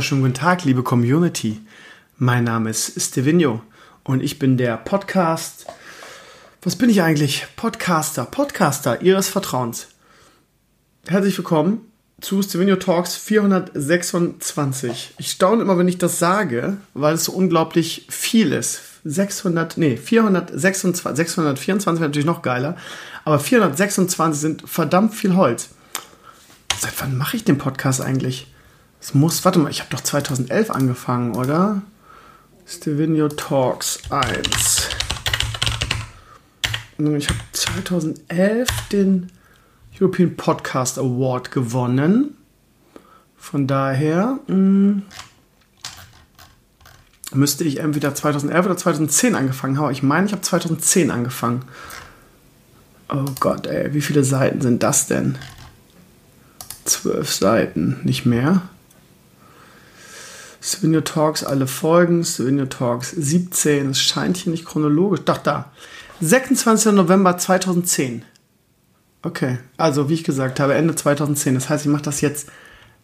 wunderschönen guten Tag, liebe Community. Mein Name ist Stevino und ich bin der Podcast. Was bin ich eigentlich? Podcaster, Podcaster Ihres Vertrauens. Herzlich willkommen zu Stevino Talks 426. Ich staune immer, wenn ich das sage, weil es so unglaublich viel ist. 600, nee, 426, 624 wäre natürlich noch geiler, aber 426 sind verdammt viel Holz. Seit wann mache ich den Podcast eigentlich? Es muss, warte mal, ich habe doch 2011 angefangen, oder? Stevenio Talks 1. Ich habe 2011 den European Podcast Award gewonnen. Von daher mh, hm, müsste ich entweder 2011 oder 2010 angefangen haben. Ich meine, ich habe 2010 angefangen. Oh Gott, ey, wie viele Seiten sind das denn? Zwölf Seiten, nicht mehr. Souvenir Talks, alle Folgen, Souvenir Talks 17, es scheint hier nicht chronologisch. Doch, da. 26. November 2010. Okay, also wie ich gesagt habe, Ende 2010. Das heißt, ich mache das jetzt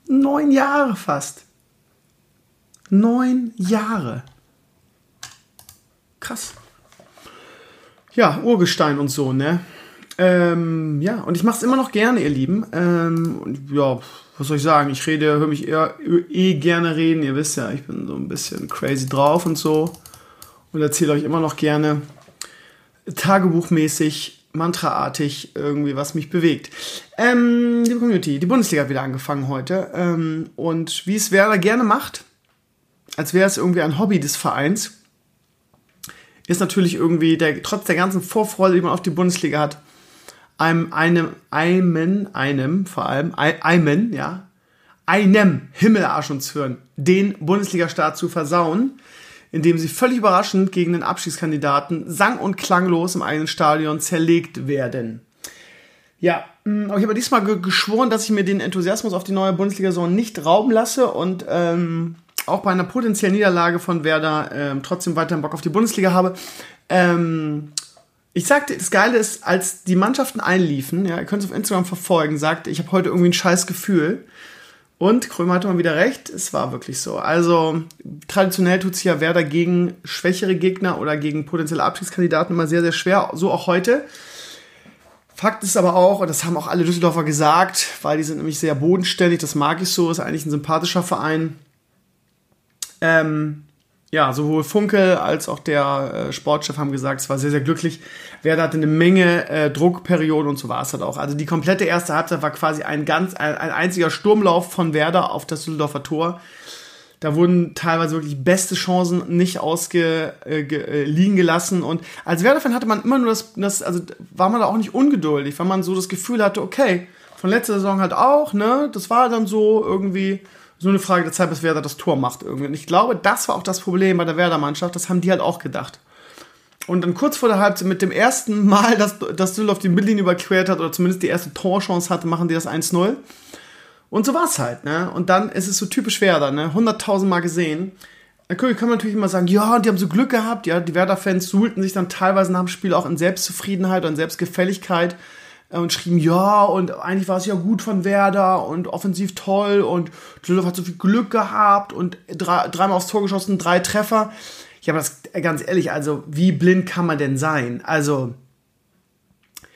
neun Jahre fast. Neun Jahre. Krass. Ja, Urgestein und so, ne? Ähm, ja, und ich mache es immer noch gerne, ihr Lieben. Ähm, ja, was soll ich sagen? Ich rede, höre mich eher eh gerne reden. Ihr wisst ja, ich bin so ein bisschen crazy drauf und so. Und erzähle euch immer noch gerne tagebuchmäßig, mantraartig irgendwie, was mich bewegt. Ähm, liebe Community, die Bundesliga hat wieder angefangen heute. Ähm, und wie es Werder gerne macht, als wäre es irgendwie ein Hobby des Vereins, ist natürlich irgendwie, der, trotz der ganzen Vorfreude, die man auf die Bundesliga hat, einem, einem, einem, einem, vor allem, einem, ja, einem Himmelarsch uns hören, den Bundesliga-Start zu versauen, indem sie völlig überraschend gegen den Abschiedskandidaten sang- und klanglos im eigenen Stadion zerlegt werden. Ja, mm, aber ich habe diesmal geschworen, dass ich mir den Enthusiasmus auf die neue Bundesliga-Saison nicht rauben lasse und ähm, auch bei einer potenziellen Niederlage von Werder ähm, trotzdem weiterhin Bock auf die Bundesliga habe. Ähm, ich sagte, das Geile ist, als die Mannschaften einliefen, ja, ihr könnt es auf Instagram verfolgen, sagte, ich habe heute irgendwie ein scheiß Gefühl. Und Krömer hatte mal wieder recht, es war wirklich so. Also traditionell tut sich ja Werder gegen schwächere Gegner oder gegen potenzielle Abstiegskandidaten immer sehr, sehr schwer, so auch heute. Fakt ist aber auch, und das haben auch alle Düsseldorfer gesagt, weil die sind nämlich sehr bodenständig, das mag ich so, ist eigentlich ein sympathischer Verein. Ähm, ja, sowohl Funkel als auch der äh, Sportchef haben gesagt, es war sehr, sehr glücklich. Werder hatte eine Menge äh, Druckperioden und so war es halt auch. Also die komplette erste Halbzeit war quasi ein ganz, ein, ein einziger Sturmlauf von Werder auf das Düsseldorfer Tor. Da wurden teilweise wirklich beste Chancen nicht ausge, äh, äh, liegen gelassen. Und als Werder-Fan hatte man immer nur das, das, also war man da auch nicht ungeduldig, weil man so das Gefühl hatte, okay, von letzter Saison halt auch, ne, das war dann so irgendwie, so eine Frage der Zeit, bis Werder das Tor macht irgendwie. Und ich glaube, das war auch das Problem bei der Werder-Mannschaft. Das haben die halt auch gedacht. Und dann kurz vor der Halbzeit, mit dem ersten Mal, dass, dass Düsseldorf die Mittellinie überquert hat, oder zumindest die erste Torchance hatte, machen die das 1-0. Und so war es halt, ne? Und dann ist es so typisch Werder, ne? 100.000 Mal gesehen. Dann kann man natürlich immer sagen, ja, die haben so Glück gehabt, ja, die Werder-Fans suhlten sich dann teilweise nach dem Spiel auch in Selbstzufriedenheit und Selbstgefälligkeit und schrieben, ja, und eigentlich war es ja gut von Werder und offensiv toll und Düsseldorf hat so viel Glück gehabt und drei, dreimal aufs Tor geschossen, drei Treffer. Ja, aber das, äh, ganz ehrlich, also wie blind kann man denn sein? Also,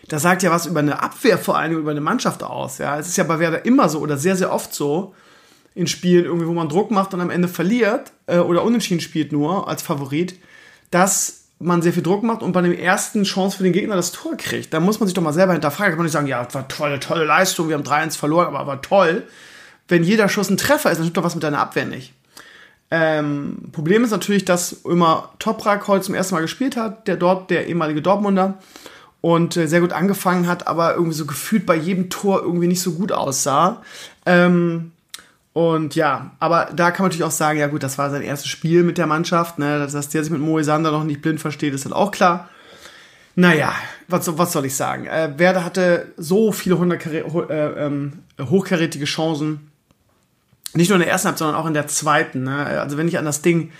das sagt ja was über eine Abwehr vor allem, über eine Mannschaft aus. Ja, es ist ja bei Werder immer so oder sehr, sehr oft so in Spielen irgendwie, wo man Druck macht und am Ende verliert äh, oder unentschieden spielt nur als Favorit, dass man sehr viel Druck macht und bei dem ersten Chance für den Gegner das Tor kriegt, dann muss man sich doch mal selber hinterfragen. Kann man nicht sagen, ja, war tolle, tolle Leistung, wir haben 3-1 verloren, aber war toll. Wenn jeder Schuss ein Treffer ist, dann stimmt doch was mit deiner Abwehr nicht. Ähm, Problem ist natürlich, dass immer Toprak heute zum ersten Mal gespielt hat, der dort, der ehemalige Dortmunder, und äh, sehr gut angefangen hat, aber irgendwie so gefühlt bei jedem Tor irgendwie nicht so gut aussah. Ähm, und ja, aber da kann man natürlich auch sagen, ja gut, das war sein erstes Spiel mit der Mannschaft, ne? dass der sich mit Moisander noch nicht blind versteht, ist halt auch klar. Naja, was, was soll ich sagen? Äh, Werder hatte so viele äh, ähm, hochkarätige Chancen. Nicht nur in der ersten Halbzeit, sondern auch in der zweiten. Ne? Also wenn ich an das Ding,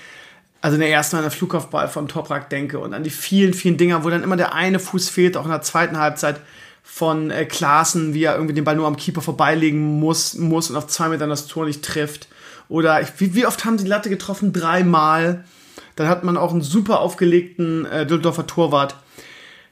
also in der ersten, an der Flugkopfball von Toprak denke und an die vielen, vielen Dinger, wo dann immer der eine Fuß fehlt, auch in der zweiten Halbzeit, von äh, Klaassen, wie er irgendwie den Ball nur am Keeper vorbeilegen muss, muss und auf zwei Metern das Tor nicht trifft. Oder ich, wie, wie oft haben sie die Latte getroffen? Dreimal. Dann hat man auch einen super aufgelegten äh, Düsseldorfer Torwart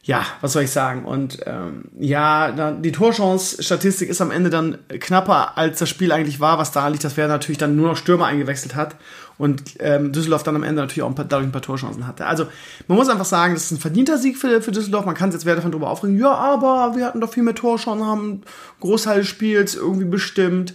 ja, was soll ich sagen? Und ähm, ja, die Torchance-Statistik ist am Ende dann knapper, als das Spiel eigentlich war, was da liegt, dass Werder natürlich dann nur noch Stürmer eingewechselt hat und ähm, Düsseldorf dann am Ende natürlich auch ein paar, dadurch ein paar Torchancen hatte. Also man muss einfach sagen, das ist ein verdienter Sieg für, für Düsseldorf. Man kann jetzt Werder von drüber aufregen, ja, aber wir hatten doch viel mehr Torchancen, haben Großteil des Spiels irgendwie bestimmt.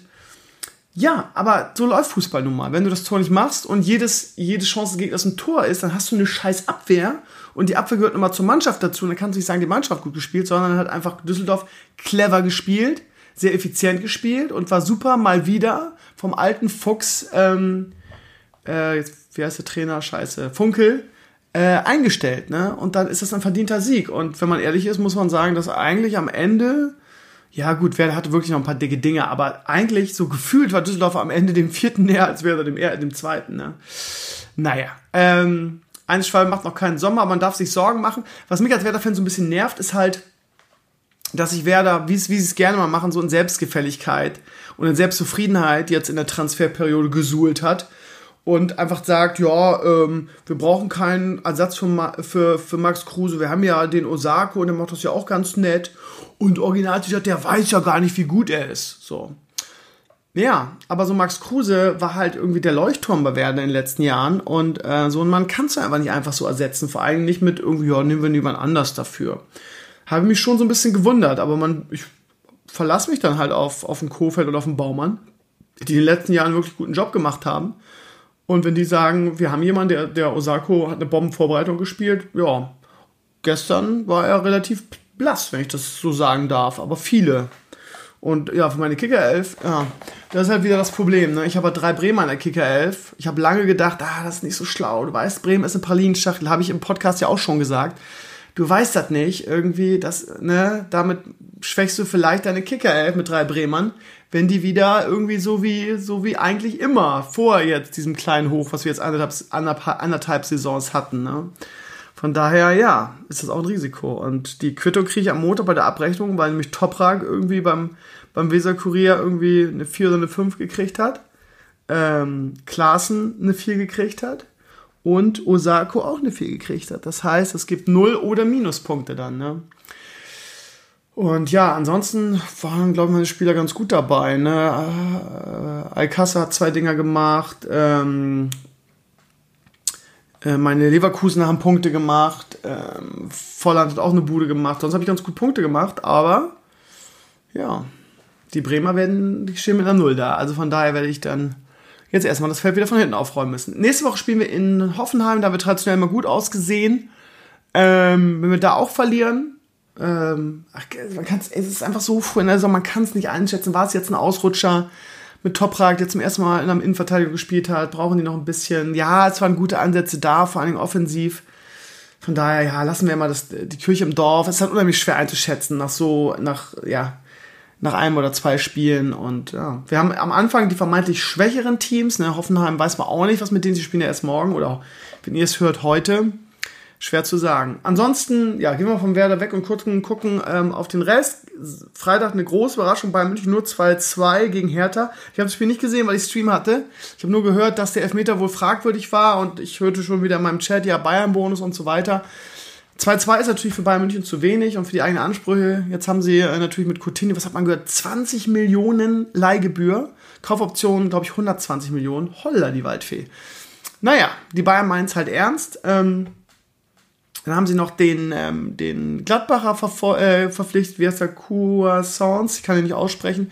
Ja, aber so läuft Fußball nun mal. Wenn du das Tor nicht machst und jedes, jede Chance gegen das ein Tor ist, dann hast du eine scheiß Abwehr und die Abwehr gehört nochmal zur Mannschaft dazu. Und dann kannst du nicht sagen, die Mannschaft gut gespielt, sondern hat einfach Düsseldorf clever gespielt, sehr effizient gespielt und war super mal wieder vom alten Fuchs, ähm, äh, jetzt, wie heißt der Trainer? Scheiße, Funkel, äh, eingestellt. Ne? Und dann ist das ein verdienter Sieg. Und wenn man ehrlich ist, muss man sagen, dass eigentlich am Ende ja, gut, Werder hatte wirklich noch ein paar dicke Dinge, aber eigentlich so gefühlt war Düsseldorf am Ende dem vierten näher als Werder dem, dem zweiten. Ne? Naja, ähm, eines Schwalbe macht noch keinen Sommer, aber man darf sich Sorgen machen. Was mich als Werder-Fan so ein bisschen nervt, ist halt, dass sich Werder, wie sie es gerne mal machen, so in Selbstgefälligkeit und in Selbstzufriedenheit jetzt in der Transferperiode gesuhlt hat und einfach sagt, ja, ähm, wir brauchen keinen Ersatz für, Ma für, für Max Kruse, wir haben ja den Osako und der macht das ja auch ganz nett und original der weiß ja gar nicht, wie gut er ist. So. Ja, aber so Max Kruse war halt irgendwie der Leuchtturm bei Werder in den letzten Jahren und äh, so ein Mann kannst du einfach nicht einfach so ersetzen, vor allem nicht mit irgendwie, ja, nehmen wir jemand anders dafür. Habe mich schon so ein bisschen gewundert, aber man, ich verlasse mich dann halt auf, auf den Kofeld oder auf den Baumann, die in den letzten Jahren wirklich guten Job gemacht haben. Und wenn die sagen, wir haben jemanden, der, der Osako hat eine Bombenvorbereitung gespielt, ja, gestern war er relativ blass, wenn ich das so sagen darf, aber viele und ja, für meine Kicker 11, ja, das ist halt wieder das Problem. Ne? Ich habe halt drei Bremer in der Kicker 11. Ich habe lange gedacht, ah, das ist nicht so schlau. Du weißt, Bremen ist eine Pralinenschachtel, habe ich im Podcast ja auch schon gesagt. Du weißt das nicht, irgendwie, das, ne, damit schwächst du vielleicht deine Kicker 11 mit drei Bremern, wenn die wieder irgendwie so wie, so wie eigentlich immer vor jetzt diesem kleinen Hoch, was wir jetzt anderthalb, anderthalb, Saisons hatten, ne? Von daher, ja, ist das auch ein Risiko. Und die Quittung kriege ich am Montag bei der Abrechnung, weil nämlich Toprak irgendwie beim, beim Weser Kurier irgendwie eine 4 oder eine 5 gekriegt hat. Ähm, Klaassen eine 4 gekriegt hat. Und Osako auch eine 4 gekriegt hat. Das heißt, es gibt 0 oder Minuspunkte dann, ne? Und ja, ansonsten waren, glaube ich, meine Spieler ganz gut dabei. Ne? Äh, Alcassa hat zwei Dinger gemacht. Ähm, äh, meine Leverkusen haben Punkte gemacht. Ähm, Volland hat auch eine Bude gemacht. Sonst habe ich ganz gut Punkte gemacht. Aber ja, die Bremer werden, die stehen mit einer Null da. Also von daher werde ich dann jetzt erstmal das Feld wieder von hinten aufräumen müssen. Nächste Woche spielen wir in Hoffenheim. Da wird traditionell immer gut ausgesehen. Ähm, wenn wir da auch verlieren, ähm, ach, man kann's, es ist einfach so früh, also man kann es nicht einschätzen. War es jetzt ein Ausrutscher? mit Toprak, der zum ersten Mal in einem Innenverteidigung gespielt hat, brauchen die noch ein bisschen. Ja, es waren gute Ansätze da, vor allem offensiv. Von daher, ja, lassen wir mal das, die Kirche im Dorf. Es ist halt unheimlich schwer einzuschätzen nach so, nach, ja, nach einem oder zwei Spielen. Und ja, wir haben am Anfang die vermeintlich schwächeren Teams. Ne? Hoffenheim weiß man auch nicht, was mit denen sie spielen ja erst morgen oder wenn ihr es hört, heute. Schwer zu sagen. Ansonsten, ja, gehen wir vom Werder weg und gucken, gucken ähm, auf den Rest. Freitag eine große Überraschung bei München, nur 2-2 gegen Hertha. Ich habe das Spiel nicht gesehen, weil ich Stream hatte. Ich habe nur gehört, dass der Elfmeter wohl fragwürdig war und ich hörte schon wieder in meinem Chat, ja, Bayern-Bonus und so weiter. 2-2 ist natürlich für Bayern München zu wenig und für die eigenen Ansprüche. Jetzt haben sie äh, natürlich mit Coutinho, was hat man gehört, 20 Millionen Leihgebühr. Kaufoptionen, glaube ich, 120 Millionen. Holla, die Waldfee. Naja, die Bayern meinen es halt ernst. Ähm, dann haben sie noch den, ähm, den Gladbacher ver äh, verpflichtet, wie heißt der, Cuasance, ich kann ihn nicht aussprechen.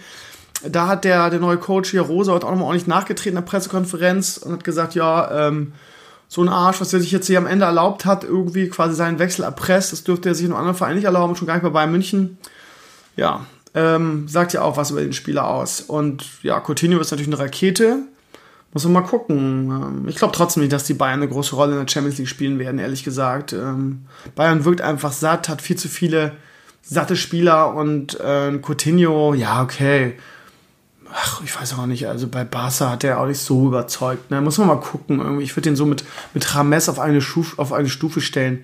Da hat der, der neue Coach hier, Rosa, heute auch nochmal ordentlich nachgetreten in der Pressekonferenz und hat gesagt, ja, ähm, so ein Arsch, was er sich jetzt hier am Ende erlaubt hat, irgendwie quasi seinen Wechsel erpresst, das dürfte er sich in einem anderen Verein nicht erlauben, schon gar nicht bei Bayern München. Ja, ähm, sagt ja auch was über den Spieler aus. Und ja, Coutinho ist natürlich eine Rakete. Muss man mal gucken. Ähm, ich glaube trotzdem nicht, dass die Bayern eine große Rolle in der Champions League spielen werden, ehrlich gesagt. Ähm, Bayern wirkt einfach satt, hat viel zu viele satte Spieler und äh, Coutinho, ja, okay. Ach, ich weiß auch nicht, also bei Barca hat er auch nicht so überzeugt. Ne? Muss man mal gucken. Ich würde den so mit, mit Rames auf eine, Schuf, auf eine Stufe stellen.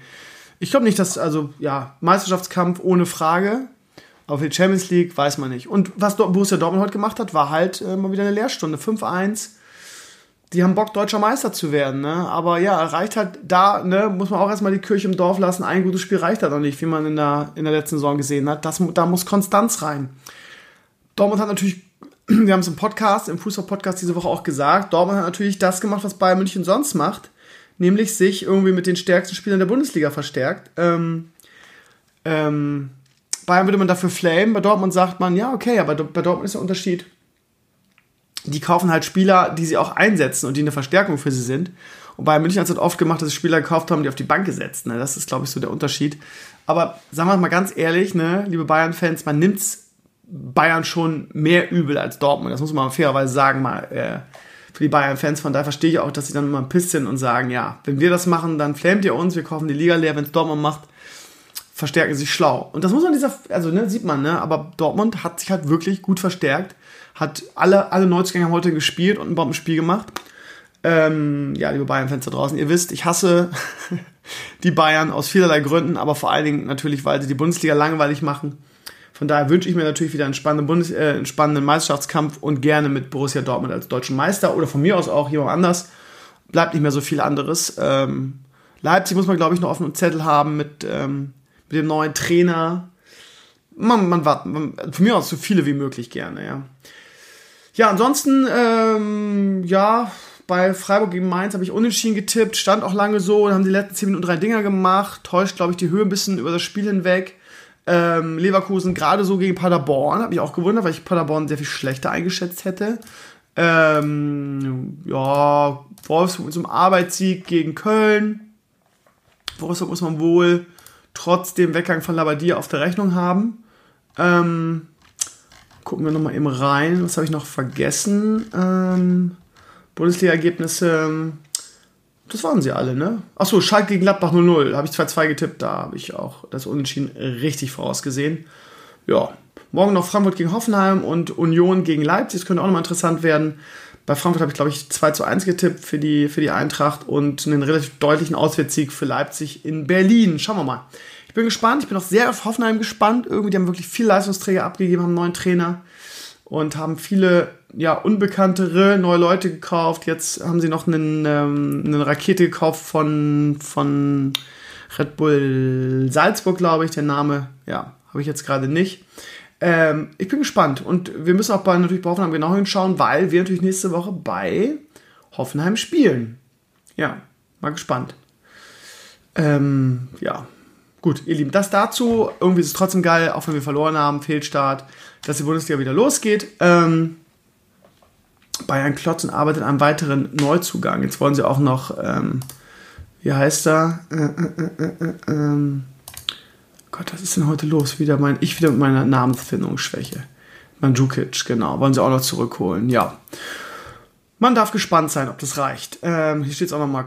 Ich glaube nicht, dass, also ja, Meisterschaftskampf ohne Frage. Für die Champions League weiß man nicht. Und was Borussia Dortmund heute gemacht hat, war halt äh, mal wieder eine Lehrstunde. 5-1 die haben Bock, deutscher Meister zu werden, ne? Aber ja, reicht halt da, ne, muss man auch erstmal die Kirche im Dorf lassen. Ein gutes Spiel reicht da halt noch nicht, wie man in der, in der letzten Saison gesehen hat. Das, da muss Konstanz rein. Dortmund hat natürlich, wir haben es im Podcast, im Fußball-Podcast diese Woche auch gesagt, Dortmund hat natürlich das gemacht, was Bayern München sonst macht, nämlich sich irgendwie mit den stärksten Spielern der Bundesliga verstärkt. Ähm, ähm, Bayern würde man dafür flamen, bei Dortmund sagt man, ja, okay, aber bei Dortmund ist der Unterschied die kaufen halt Spieler, die sie auch einsetzen und die eine Verstärkung für sie sind. Und bei München hat es halt oft gemacht, dass sie Spieler gekauft haben, die auf die Bank gesetzt. Ne? Das ist, glaube ich, so der Unterschied. Aber sagen wir mal ganz ehrlich, ne, liebe Bayern-Fans, man nimmt Bayern schon mehr übel als Dortmund. Das muss man fairerweise sagen, mal äh, für die Bayern-Fans. Von daher verstehe ich auch, dass sie dann immer ein bisschen und sagen, ja, wenn wir das machen, dann flamet ihr uns, wir kaufen die Liga leer. Wenn es Dortmund macht, verstärken sie sich schlau. Und das muss man dieser, also ne, sieht man, ne, aber Dortmund hat sich halt wirklich gut verstärkt hat alle, alle Neuzugänge heute gespielt und ein Bombenspiel gemacht. Ähm, ja, liebe Bayern-Fans da draußen, ihr wisst, ich hasse die Bayern aus vielerlei Gründen, aber vor allen Dingen natürlich, weil sie die Bundesliga langweilig machen. Von daher wünsche ich mir natürlich wieder einen spannenden, Bundes äh, einen spannenden Meisterschaftskampf und gerne mit Borussia Dortmund als deutschen Meister oder von mir aus auch jemand anders. Bleibt nicht mehr so viel anderes. Ähm, Leipzig muss man, glaube ich, noch auf einem Zettel haben mit, ähm, mit dem neuen Trainer. Man, man wartet, man, von mir aus so viele wie möglich gerne, ja. Ja, ansonsten, ähm, ja, bei Freiburg gegen Mainz habe ich unentschieden getippt, stand auch lange so, dann haben die letzten 10 Minuten drei Dinger gemacht, täuscht, glaube ich, die Höhe ein bisschen über das Spiel hinweg. Ähm, Leverkusen gerade so gegen Paderborn, habe ich auch gewundert, weil ich Paderborn sehr viel schlechter eingeschätzt hätte. Ähm, ja, Wolfsburg zum Arbeitssieg gegen Köln. Wolfsburg muss man wohl trotz dem Weggang von Labadia auf der Rechnung haben. Ähm, Gucken wir nochmal eben rein. Was habe ich noch vergessen? Ähm, Bundesliga-Ergebnisse. Das waren sie alle, ne? Achso, Schalke gegen Gladbach 0-0. Habe ich 2-2 getippt. Da habe ich auch das Unentschieden richtig vorausgesehen. Ja. Morgen noch Frankfurt gegen Hoffenheim und Union gegen Leipzig. Das könnte auch nochmal interessant werden. Bei Frankfurt habe ich, glaube ich, 2 zu 1 getippt für die, für die Eintracht und einen relativ deutlichen Auswärtssieg für Leipzig in Berlin. Schauen wir mal bin gespannt. Ich bin auch sehr auf Hoffenheim gespannt. Irgendwie, die haben wirklich viele Leistungsträger abgegeben, haben einen neuen Trainer und haben viele ja, unbekanntere neue Leute gekauft. Jetzt haben sie noch einen, ähm, eine Rakete gekauft von, von Red Bull Salzburg, glaube ich. Der Name, ja, habe ich jetzt gerade nicht. Ähm, ich bin gespannt und wir müssen auch bei, natürlich bei Hoffenheim genau hinschauen, weil wir natürlich nächste Woche bei Hoffenheim spielen. Ja, mal gespannt. Ähm, ja, Gut, ihr Lieben, das dazu. Irgendwie ist es trotzdem geil, auch wenn wir verloren haben, Fehlstart, dass die Bundesliga wieder losgeht. Ähm, Bayern Klotzen arbeitet an einem weiteren Neuzugang. Jetzt wollen sie auch noch, ähm, wie heißt er? Äh, äh, äh, äh ähm, Gott, was ist denn heute los? Wieder mein, ich wieder mit meiner Namensfindungsschwäche. Mandzukic, genau, wollen sie auch noch zurückholen, ja. Man darf gespannt sein, ob das reicht. Ähm, hier steht es auch nochmal.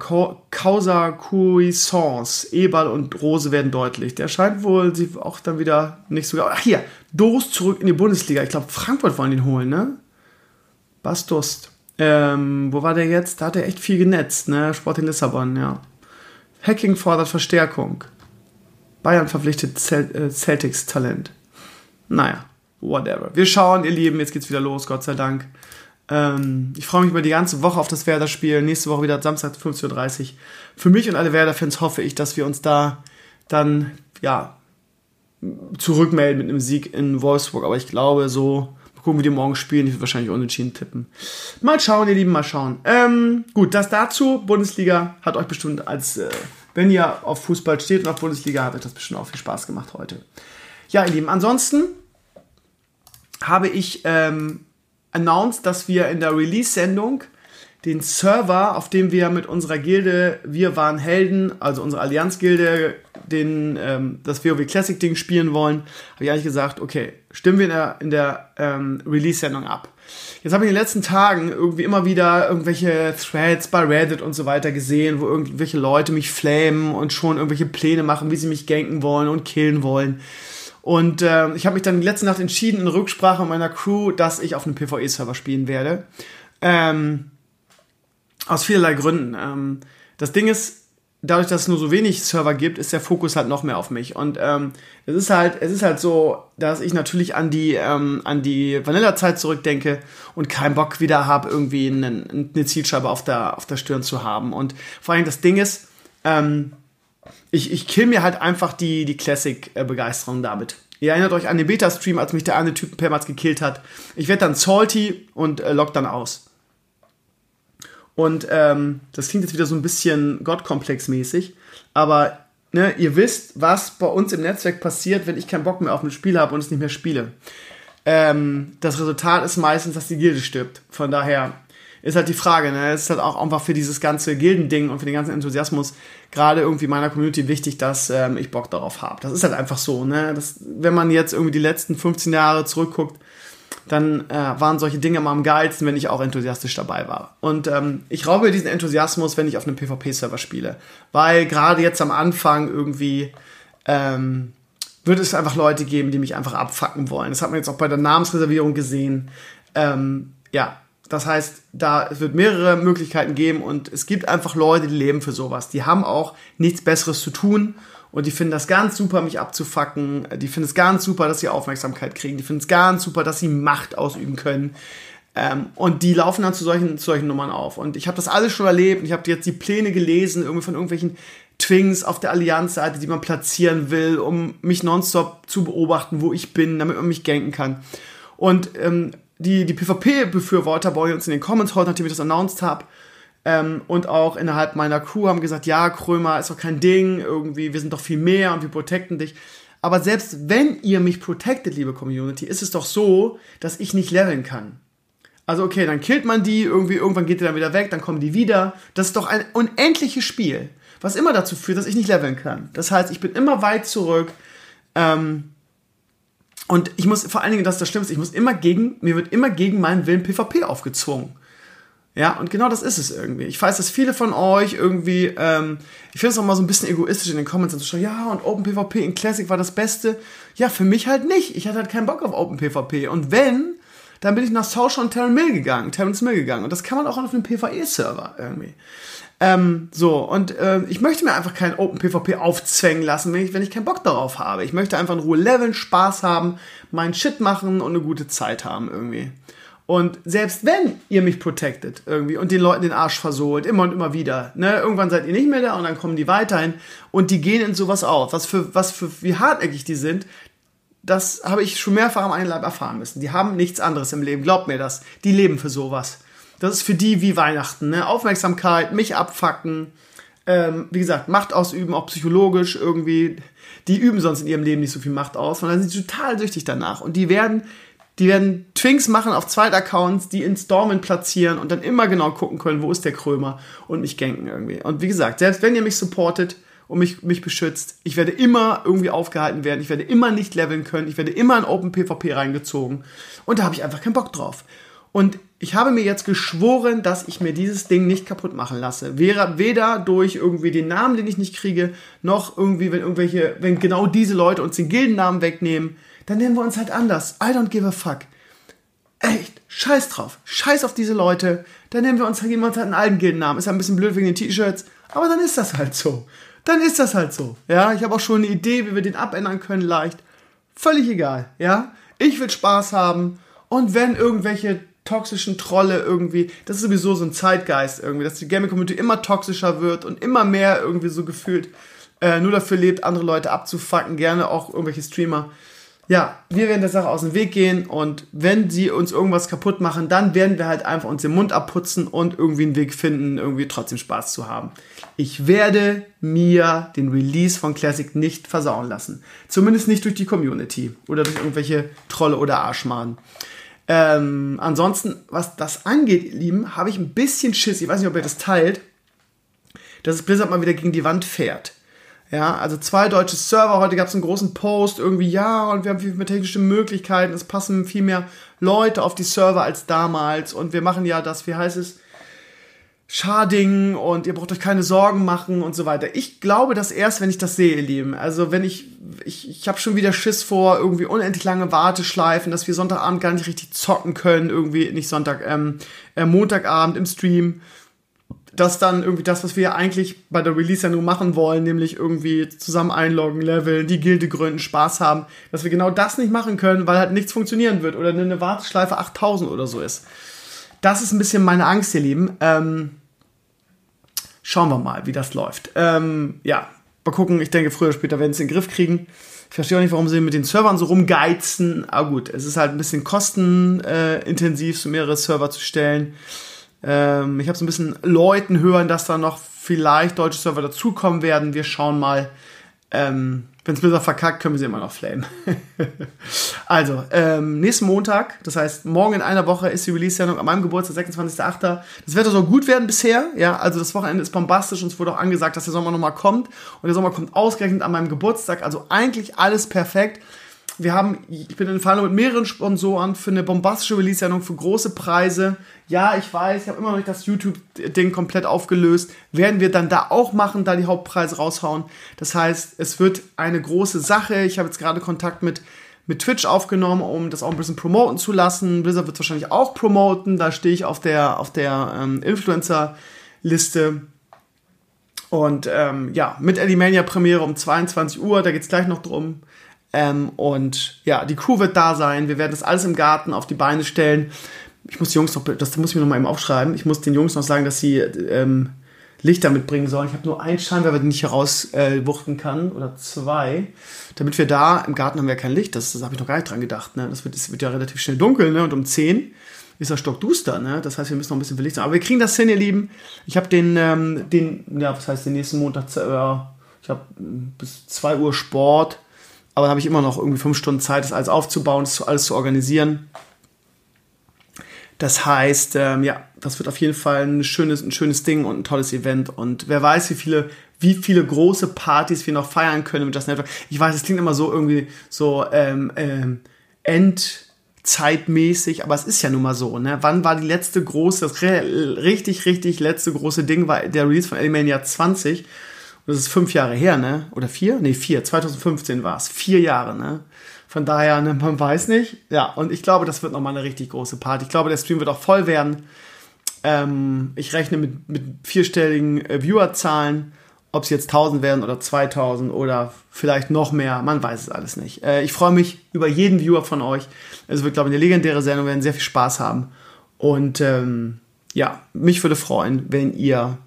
Causa Cuisance. Ebal und Rose werden deutlich. Der scheint wohl sie auch dann wieder nicht so. Ach hier, Durst zurück in die Bundesliga. Ich glaube, Frankfurt wollen ihn holen, ne? Bas Durst. Ähm, wo war der jetzt? Da hat er echt viel genetzt, ne? Sport in Lissabon, ja. Hacking fordert Verstärkung. Bayern verpflichtet äh, Celtics Talent. Naja, whatever. Wir schauen, ihr Lieben, jetzt geht's wieder los, Gott sei Dank. Ähm, ich freue mich über die ganze Woche auf das Werder-Spiel. Nächste Woche wieder Samstag 15.30 Uhr. Für mich und alle Werder-Fans hoffe ich, dass wir uns da dann, ja, zurückmelden mit einem Sieg in Wolfsburg. Aber ich glaube, so, gucken, wie die morgen spielen. Ich würde wahrscheinlich unentschieden tippen. Mal schauen, ihr Lieben, mal schauen. Ähm, gut, das dazu. Bundesliga hat euch bestimmt als, äh, wenn ihr auf Fußball steht und auf Bundesliga, hat euch das bestimmt auch viel Spaß gemacht heute. Ja, ihr Lieben, ansonsten habe ich ähm, announced, dass wir in der Release-Sendung den Server, auf dem wir mit unserer Gilde Wir waren Helden, also unsere Allianz-Gilde, den, ähm, das WoW Classic-Ding spielen wollen, habe ich eigentlich gesagt, okay, stimmen wir in der, in der ähm, Release-Sendung ab. Jetzt habe ich in den letzten Tagen irgendwie immer wieder irgendwelche Threads bei Reddit und so weiter gesehen, wo irgendwelche Leute mich flamen und schon irgendwelche Pläne machen, wie sie mich ganken wollen und killen wollen. Und äh, ich habe mich dann letzte Nacht entschieden, in Rücksprache meiner Crew, dass ich auf einem PvE-Server spielen werde. Ähm, aus vielerlei Gründen. Ähm, das Ding ist, dadurch, dass es nur so wenig Server gibt, ist der Fokus halt noch mehr auf mich. Und ähm, es ist halt, es ist halt so, dass ich natürlich an die, ähm, die Vanilla-Zeit zurückdenke und keinen Bock wieder habe, irgendwie eine, eine Zielscheibe auf der, auf der Stirn zu haben. Und vor allem das Ding ist, ähm, ich, ich kill mir halt einfach die, die Classic-Begeisterung damit. Ihr erinnert euch an den Beta-Stream, als mich der eine Typ permals gekillt hat. Ich werde dann salty und äh, lock dann aus. Und ähm, das klingt jetzt wieder so ein bisschen Gottkomplex-mäßig, aber ne, ihr wisst, was bei uns im Netzwerk passiert, wenn ich keinen Bock mehr auf ein Spiel habe und es nicht mehr spiele. Ähm, das Resultat ist meistens, dass die Gilde stirbt. Von daher ist halt die Frage, ne? Ist halt auch einfach für dieses ganze Gildending und für den ganzen Enthusiasmus gerade irgendwie meiner Community wichtig, dass ähm, ich Bock darauf habe. Das ist halt einfach so, ne? Das, wenn man jetzt irgendwie die letzten 15 Jahre zurückguckt, dann äh, waren solche Dinge immer am geilsten, wenn ich auch enthusiastisch dabei war. Und ähm, ich raube diesen Enthusiasmus, wenn ich auf einem PvP-Server spiele. Weil gerade jetzt am Anfang irgendwie ähm, wird es einfach Leute geben, die mich einfach abfacken wollen. Das hat man jetzt auch bei der Namensreservierung gesehen. Ähm, ja, das heißt, da es wird mehrere Möglichkeiten geben und es gibt einfach Leute, die leben für sowas. Die haben auch nichts Besseres zu tun und die finden das ganz super, mich abzufacken. Die finden es ganz super, dass sie Aufmerksamkeit kriegen. Die finden es ganz super, dass sie Macht ausüben können. Ähm, und die laufen dann zu solchen, zu solchen Nummern auf. Und ich habe das alles schon erlebt. Und ich habe jetzt die Pläne gelesen, irgendwie von irgendwelchen Twings auf der Allianzseite, die man platzieren will, um mich nonstop zu beobachten, wo ich bin, damit man mich ganken kann. Und ähm, die, die PvP-Befürworter bei uns in den Comments heute, nachdem ich das announced habe, ähm, und auch innerhalb meiner Crew haben gesagt, ja, Krömer ist doch kein Ding, irgendwie, wir sind doch viel mehr und wir protecten dich. Aber selbst wenn ihr mich protectet, liebe Community, ist es doch so, dass ich nicht leveln kann. Also okay, dann killt man die, irgendwie, irgendwann geht die dann wieder weg, dann kommen die wieder. Das ist doch ein unendliches Spiel, was immer dazu führt, dass ich nicht leveln kann. Das heißt, ich bin immer weit zurück. Ähm, und ich muss vor allen Dingen, das ist das Schlimmste, ich muss immer gegen, mir wird immer gegen meinen Willen PvP aufgezwungen. Ja, und genau das ist es irgendwie. Ich weiß, dass viele von euch irgendwie, ähm, ich finde es auch mal so ein bisschen egoistisch in den Comments zu schreiben, ja, und OpenPvP in Classic war das Beste. Ja, für mich halt nicht. Ich hatte halt keinen Bock auf OpenPvP. Und wenn, dann bin ich nach Social und Terran Mill gegangen, Terrence Mill gegangen. Und das kann man auch auf einem PvE-Server irgendwie. Ähm, so, und äh, ich möchte mir einfach kein OpenPvP aufzwängen lassen, wenn ich, wenn ich keinen Bock darauf habe. Ich möchte einfach in Ruhe leveln, Spaß haben, meinen Shit machen und eine gute Zeit haben irgendwie. Und selbst wenn ihr mich protectet irgendwie und den Leuten den Arsch versohlt, immer und immer wieder, ne, irgendwann seid ihr nicht mehr da und dann kommen die weiterhin und die gehen in sowas auf. Was für, was für, wie hartnäckig die sind, das habe ich schon mehrfach am einen Leib erfahren müssen. Die haben nichts anderes im Leben, glaubt mir das. Die leben für sowas. Das ist für die wie Weihnachten, ne? Aufmerksamkeit, mich abfacken, ähm, wie gesagt, Macht ausüben, auch psychologisch irgendwie. Die üben sonst in ihrem Leben nicht so viel Macht aus, sondern sind total süchtig danach. Und die werden die werden Twinks machen auf Zweitaccounts, die in Stormen platzieren und dann immer genau gucken können, wo ist der Krömer und mich ganken irgendwie. Und wie gesagt, selbst wenn ihr mich supportet und mich, mich beschützt, ich werde immer irgendwie aufgehalten werden, ich werde immer nicht leveln können, ich werde immer in Open PvP reingezogen und da habe ich einfach keinen Bock drauf. Und ich habe mir jetzt geschworen, dass ich mir dieses Ding nicht kaputt machen lasse. Weder durch irgendwie den Namen, den ich nicht kriege, noch irgendwie, wenn irgendwelche, wenn genau diese Leute uns den Gildennamen wegnehmen, dann nennen wir uns halt anders. I don't give a fuck. Echt, scheiß drauf. Scheiß auf diese Leute. Dann nennen wir uns halt jemand halt einen alten Gildennamen. Ist ja ein bisschen blöd wegen den T-Shirts, aber dann ist das halt so. Dann ist das halt so. Ja, ich habe auch schon eine Idee, wie wir den abändern können, leicht. Völlig egal, ja. Ich will Spaß haben und wenn irgendwelche toxischen Trolle irgendwie, das ist sowieso so ein Zeitgeist irgendwie, dass die Gaming-Community immer toxischer wird und immer mehr irgendwie so gefühlt äh, nur dafür lebt, andere Leute abzufacken, gerne auch irgendwelche Streamer ja, wir werden der Sache aus dem Weg gehen und wenn sie uns irgendwas kaputt machen, dann werden wir halt einfach uns den Mund abputzen und irgendwie einen Weg finden, irgendwie trotzdem Spaß zu haben. Ich werde mir den Release von Classic nicht versauen lassen. Zumindest nicht durch die Community oder durch irgendwelche Trolle oder Arschmaden. Ähm, ansonsten, was das angeht, ihr Lieben, habe ich ein bisschen Schiss. Ich weiß nicht, ob ihr das teilt, dass es Blizzard mal wieder gegen die Wand fährt. Ja, also zwei deutsche Server. Heute gab es einen großen Post, irgendwie, ja, und wir haben viel mehr technische Möglichkeiten. Es passen viel mehr Leute auf die Server als damals. Und wir machen ja das, wie heißt es? Schading und ihr braucht euch keine Sorgen machen und so weiter. Ich glaube das erst, wenn ich das sehe, ihr Lieben. Also wenn ich, ich, ich habe schon wieder Schiss vor irgendwie unendlich lange Warteschleifen, dass wir Sonntagabend gar nicht richtig zocken können, irgendwie nicht Sonntag, ähm, äh, Montagabend im Stream dass dann irgendwie das, was wir eigentlich bei der Release ja nur machen wollen, nämlich irgendwie zusammen einloggen, leveln, die Gilde gründen, Spaß haben, dass wir genau das nicht machen können, weil halt nichts funktionieren wird oder eine Warteschleife 8000 oder so ist. Das ist ein bisschen meine Angst, ihr Lieben. Ähm, schauen wir mal, wie das läuft. Ähm, ja, mal gucken. Ich denke, früher oder später werden sie in den Griff kriegen. Ich verstehe auch nicht, warum sie mit den Servern so rumgeizen. Aber gut, es ist halt ein bisschen kostenintensiv, so mehrere Server zu stellen. Ähm, ich habe so ein bisschen Leuten hören, dass da noch vielleicht deutsche Server dazukommen werden. Wir schauen mal. Ähm, wenn es Blizzard verkackt, können wir sie immer noch flamen. also, ähm, nächsten Montag, das heißt, morgen in einer Woche ist die Release-Sendung an meinem Geburtstag, 26.08. Das Wetter soll gut werden bisher, ja, also das Wochenende ist bombastisch und es wurde auch angesagt, dass der Sommer nochmal kommt. Und der Sommer kommt ausgerechnet an meinem Geburtstag, also eigentlich alles perfekt. Wir haben, ich bin in Verhandlung mit mehreren Sponsoren für eine bombastische Release-Sendung für große Preise. Ja, ich weiß, ich habe immer noch nicht das YouTube-Ding komplett aufgelöst. Werden wir dann da auch machen, da die Hauptpreise raushauen. Das heißt, es wird eine große Sache. Ich habe jetzt gerade Kontakt mit, mit Twitch aufgenommen, um das auch ein bisschen promoten zu lassen. Blizzard wird es wahrscheinlich auch promoten. Da stehe ich auf der, auf der ähm, Influencer-Liste. Und ähm, ja, mit Elimania Premiere um 22 Uhr, da geht es gleich noch drum. Ähm, und ja, die Crew wird da sein. Wir werden das alles im Garten auf die Beine stellen. Ich muss die Jungs noch, das muss ich mir noch mal eben aufschreiben. Ich muss den Jungs noch sagen, dass sie ähm, Lichter mitbringen sollen. Ich habe nur einen Scheinwerfer, den ich herauswuchten äh, kann, oder zwei. Damit wir da, im Garten haben wir ja kein Licht, das, das habe ich noch gar nicht dran gedacht. Ne? Das, wird, das wird ja relativ schnell dunkel, ne? Und um 10 ist das stockduster, ne? Das heißt, wir müssen noch ein bisschen verlichten. Aber wir kriegen das hin, ihr Lieben. Ich habe den, ähm, den, ja, was heißt den nächsten Montag, äh, ich habe bis 2 Uhr Sport aber dann habe ich immer noch irgendwie fünf Stunden Zeit, das alles aufzubauen, das alles zu organisieren. Das heißt, ähm, ja, das wird auf jeden Fall ein schönes, ein schönes Ding und ein tolles Event. Und wer weiß, wie viele, wie viele große Partys wir noch feiern können mit Just Network. Ich weiß, es klingt immer so irgendwie so ähm, ähm, endzeitmäßig, aber es ist ja nun mal so. Ne? Wann war die letzte große, das richtig, richtig letzte große Ding war der Release von Elimania 20 das ist fünf Jahre her, ne? Oder vier? Nee, vier. 2015 war es. Vier Jahre, ne? Von daher, ne, man weiß nicht. Ja, und ich glaube, das wird nochmal eine richtig große Party. Ich glaube, der Stream wird auch voll werden. Ähm, ich rechne mit, mit vierstelligen äh, Viewerzahlen. Ob es jetzt 1000 werden oder 2000 oder vielleicht noch mehr, man weiß es alles nicht. Äh, ich freue mich über jeden Viewer von euch. Es wird, glaube ich, eine legendäre Sendung, wir werden sehr viel Spaß haben. Und ähm, ja, mich würde freuen, wenn ihr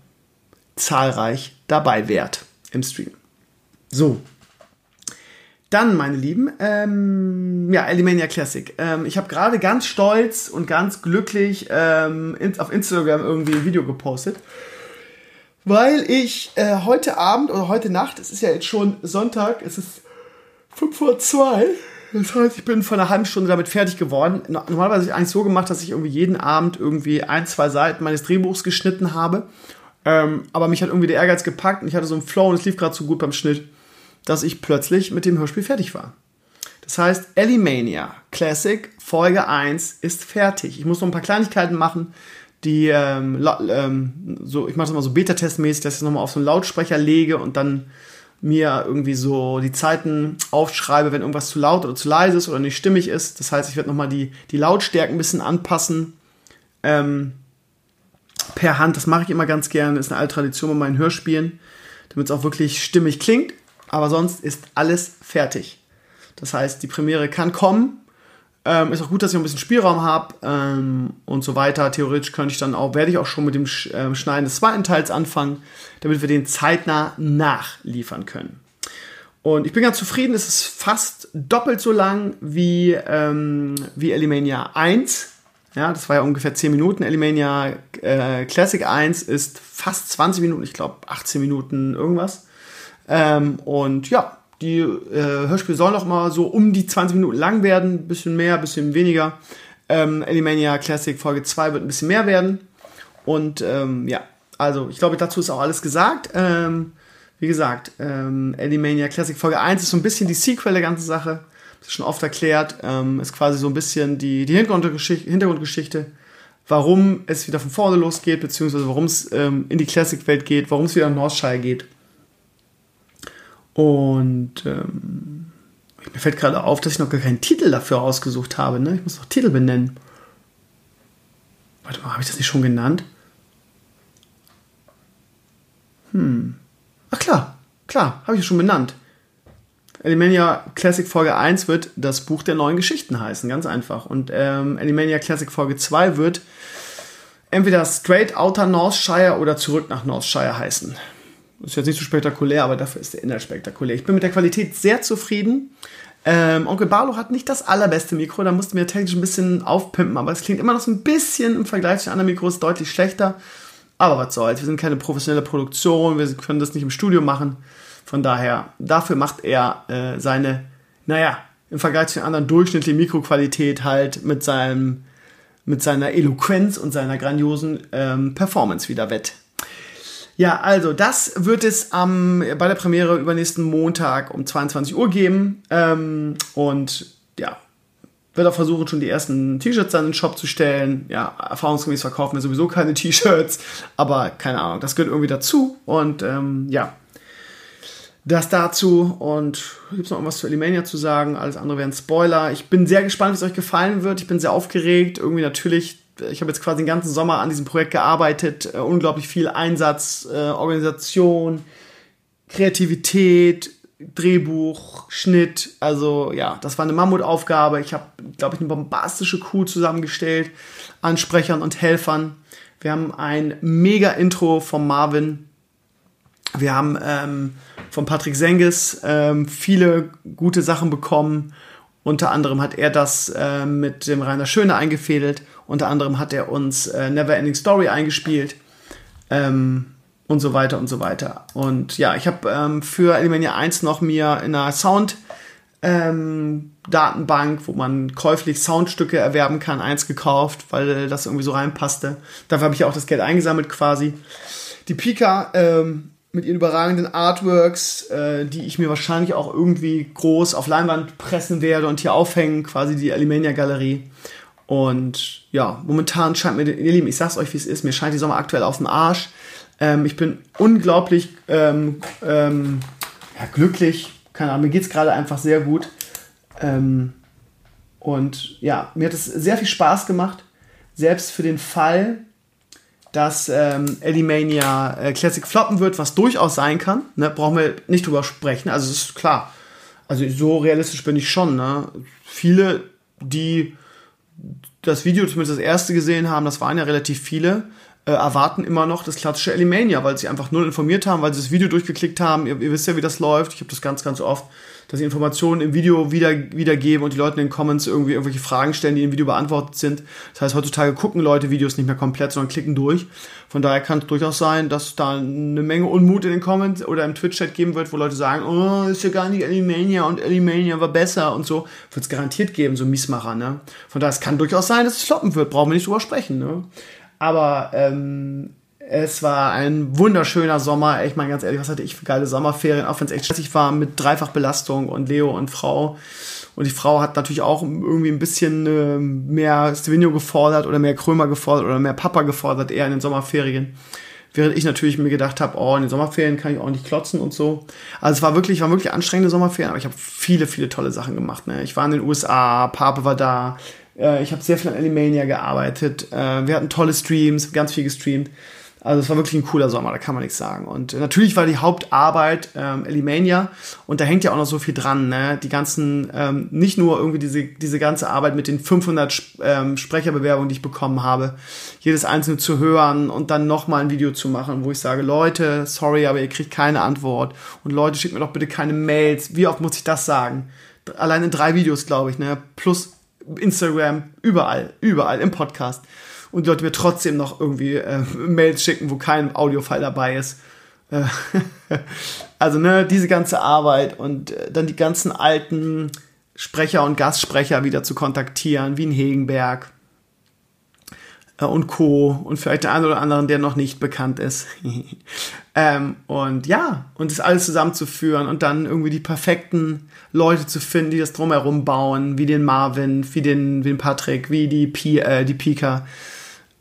zahlreich dabei wärt im Stream. So. Dann, meine Lieben, ähm, ja, Elimania Classic. Ähm, ich habe gerade ganz stolz und ganz glücklich ähm, auf Instagram irgendwie ein Video gepostet, weil ich äh, heute Abend oder heute Nacht, es ist ja jetzt schon Sonntag, es ist 5 vor 2, das heißt, ich bin vor einer halben Stunde damit fertig geworden. Normalerweise habe ich eigentlich so gemacht, dass ich irgendwie jeden Abend irgendwie ein, zwei Seiten meines Drehbuchs geschnitten habe ähm, aber mich hat irgendwie der Ehrgeiz gepackt und ich hatte so einen Flow und es lief gerade so gut beim Schnitt, dass ich plötzlich mit dem Hörspiel fertig war. Das heißt, Elimania Classic Folge 1 ist fertig. Ich muss noch ein paar Kleinigkeiten machen, die ähm, ähm, so, ich mache das mal so Beta-Testmäßig, dass ich es nochmal auf so einen Lautsprecher lege und dann mir irgendwie so die Zeiten aufschreibe, wenn irgendwas zu laut oder zu leise ist oder nicht stimmig ist. Das heißt, ich werde nochmal die, die Lautstärken ein bisschen anpassen. Ähm, per Hand. Das mache ich immer ganz gerne. Ist eine alte Tradition bei meinen Hörspielen, damit es auch wirklich stimmig klingt. Aber sonst ist alles fertig. Das heißt, die Premiere kann kommen. Ähm, ist auch gut, dass ich ein bisschen Spielraum habe ähm, und so weiter. Theoretisch könnte ich dann auch, werde ich auch schon mit dem Sch äh, Schneiden des zweiten Teils anfangen, damit wir den zeitnah nachliefern können. Und ich bin ganz zufrieden, es ist fast doppelt so lang wie, ähm, wie Elimania 1. Ja, das war ja ungefähr 10 Minuten. Elimania äh, Classic 1 ist fast 20 Minuten, ich glaube 18 Minuten irgendwas. Ähm, und ja, die äh, Hörspiele sollen auch mal so um die 20 Minuten lang werden. Bisschen mehr, bisschen weniger. Ähm, Elimania Classic Folge 2 wird ein bisschen mehr werden. Und ähm, ja, also ich glaube, dazu ist auch alles gesagt. Ähm, wie gesagt, ähm, Elimania Classic Folge 1 ist so ein bisschen die Sequel der ganzen Sache schon oft erklärt, ähm, ist quasi so ein bisschen die, die Hintergrundgeschichte, Hintergrundgeschichte, warum es wieder von vorne losgeht, beziehungsweise warum es ähm, in die Classic-Welt geht, warum es wieder in Northshire geht. Und ähm, mir fällt gerade auf, dass ich noch gar keinen Titel dafür ausgesucht habe. Ne? Ich muss noch Titel benennen. Warte mal, habe ich das nicht schon genannt? Hm. Ach klar, klar, habe ich schon benannt. Elimania Classic Folge 1 wird das Buch der neuen Geschichten heißen, ganz einfach. Und ähm, Elimania Classic Folge 2 wird entweder Straight Outer Northshire oder Zurück nach Northshire heißen. Ist jetzt nicht so spektakulär, aber dafür ist der Inhalt spektakulär. Ich bin mit der Qualität sehr zufrieden. Ähm, Onkel Barlo hat nicht das allerbeste Mikro, da mussten wir technisch ein bisschen aufpimpen, aber es klingt immer noch so ein bisschen im Vergleich zu anderen Mikros deutlich schlechter. Aber was soll's, wir sind keine professionelle Produktion, wir können das nicht im Studio machen. Von daher, dafür macht er äh, seine, naja, im Vergleich zu den anderen durchschnittliche Mikroqualität halt mit seinem, mit seiner Eloquenz und seiner grandiosen ähm, Performance wieder wett. Ja, also das wird es am, bei der Premiere übernächsten Montag um 22 Uhr geben. Ähm, und ja, werde auch versuchen, schon die ersten T-Shirts dann in den Shop zu stellen. Ja, erfahrungsgemäß verkaufen wir sowieso keine T-Shirts, aber keine Ahnung, das gehört irgendwie dazu. Und ähm, ja, das dazu. Und gibt es noch irgendwas zu Elimania zu sagen? Alles andere wären Spoiler. Ich bin sehr gespannt, wie es euch gefallen wird. Ich bin sehr aufgeregt. Irgendwie natürlich ich habe jetzt quasi den ganzen Sommer an diesem Projekt gearbeitet, äh, unglaublich viel Einsatz, äh, Organisation, Kreativität, Drehbuch, Schnitt. Also ja, das war eine Mammutaufgabe. Ich habe, glaube ich, eine bombastische Crew zusammengestellt an Sprechern und Helfern. Wir haben ein mega Intro von Marvin. Wir haben ähm, von Patrick Senges ähm, viele gute Sachen bekommen. Unter anderem hat er das äh, mit dem Rainer Schöne eingefädelt. Unter anderem hat er uns äh, Never Ending Story eingespielt. Ähm, und so weiter und so weiter. Und ja, ich habe ähm, für Elimania 1 noch mir in einer Sound ähm, wo man käuflich Soundstücke erwerben kann, eins gekauft, weil das irgendwie so reinpasste. Dafür habe ich auch das Geld eingesammelt quasi. Die Pika ähm, mit ihren überragenden Artworks, äh, die ich mir wahrscheinlich auch irgendwie groß auf Leinwand pressen werde und hier aufhängen, quasi die Alimania Galerie. Und ja, momentan scheint mir, ihr Lieben, ich sag's euch, wie es ist, mir scheint die Sommer aktuell auf dem Arsch. Ähm, ich bin unglaublich ähm, ähm, ja, glücklich. Keine Ahnung, mir geht's gerade einfach sehr gut. Ähm, und ja, mir hat es sehr viel Spaß gemacht. Selbst für den Fall, dass ähm, Elimania äh, Classic floppen wird, was durchaus sein kann. Ne? Brauchen wir nicht drüber sprechen. Also es ist klar. Also so realistisch bin ich schon. Ne? Viele, die das Video zumindest das erste gesehen haben, das waren ja relativ viele, äh, erwarten immer noch das klassische Elimania, weil sie einfach null informiert haben, weil sie das Video durchgeklickt haben. Ihr, ihr wisst ja, wie das läuft. Ich habe das ganz, ganz oft, dass sie Informationen im Video wieder, wiedergeben und die Leute in den Comments irgendwie irgendwelche Fragen stellen, die im Video beantwortet sind. Das heißt, heutzutage gucken Leute Videos nicht mehr komplett, sondern klicken durch. Von daher kann es durchaus sein, dass da eine Menge Unmut in den Comments oder im Twitch-Chat geben wird, wo Leute sagen, oh, ist ja gar nicht Elimania und Elimania war besser und so. Wird es garantiert geben, so Miesmacher, ne? Von daher, es kann durchaus sein, dass es floppen wird, brauchen wir nicht drüber sprechen, ne? Aber ähm, es war ein wunderschöner Sommer. Ich meine, ganz ehrlich, was hatte ich für geile Sommerferien, auch wenn es echt stressig war mit Dreifachbelastung und Leo und Frau. Und die Frau hat natürlich auch irgendwie ein bisschen äh, mehr Stevenio gefordert oder mehr Krömer gefordert oder mehr Papa gefordert, eher in den Sommerferien. Während ich natürlich mir gedacht habe, oh, in den Sommerferien kann ich auch nicht klotzen und so. Also es war wirklich, war wirklich anstrengende Sommerferien, aber ich habe viele, viele tolle Sachen gemacht. Ne? Ich war in den USA, Pape war da, äh, ich habe sehr viel an Alimania gearbeitet. Äh, wir hatten tolle Streams, ganz viel gestreamt. Also es war wirklich ein cooler Sommer, da kann man nichts sagen. Und natürlich war die Hauptarbeit ähm, Elimania und da hängt ja auch noch so viel dran. Ne? Die ganzen, ähm, nicht nur irgendwie diese, diese ganze Arbeit mit den 500 ähm, Sprecherbewerbungen, die ich bekommen habe, jedes einzelne zu hören und dann nochmal ein Video zu machen, wo ich sage, Leute, sorry, aber ihr kriegt keine Antwort. Und Leute, schickt mir doch bitte keine Mails. Wie oft muss ich das sagen? Allein in drei Videos, glaube ich, ne? plus Instagram, überall, überall im Podcast. Und die Leute mir trotzdem noch irgendwie äh, Mails schicken, wo kein Audiofile dabei ist. Äh, also, ne, diese ganze Arbeit und äh, dann die ganzen alten Sprecher und Gastsprecher wieder zu kontaktieren, wie in Hegenberg äh, und Co. und vielleicht der eine oder anderen, der noch nicht bekannt ist. ähm, und ja, und das alles zusammenzuführen und dann irgendwie die perfekten Leute zu finden, die das drumherum bauen, wie den Marvin, wie den, wie den Patrick, wie die, P, äh, die Pika.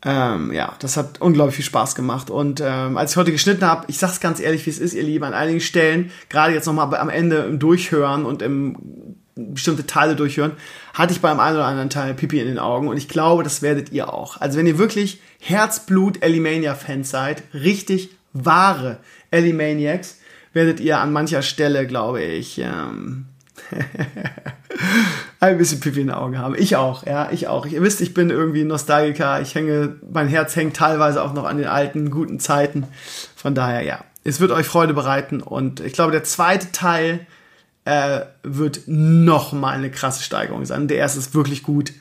Ähm, ja, das hat unglaublich viel Spaß gemacht. Und ähm, als ich heute geschnitten habe, ich sag's ganz ehrlich, wie es ist, ihr Lieben, an einigen Stellen, gerade jetzt nochmal am Ende im Durchhören und im bestimmte Teile durchhören, hatte ich beim einen oder anderen Teil Pipi in den Augen und ich glaube, das werdet ihr auch. Also wenn ihr wirklich Herzblut Elimania Fans seid, richtig wahre Ellie Maniacs, werdet ihr an mancher Stelle, glaube ich, ähm, ein bisschen Pipi in den Augen haben. Ich auch, ja, ich auch. Ihr wisst, ich bin irgendwie Nostalgiker. Ich hänge, mein Herz hängt teilweise auch noch an den alten, guten Zeiten. Von daher, ja, es wird euch Freude bereiten. Und ich glaube, der zweite Teil äh, wird noch mal eine krasse Steigerung sein. Der erste ist wirklich gut.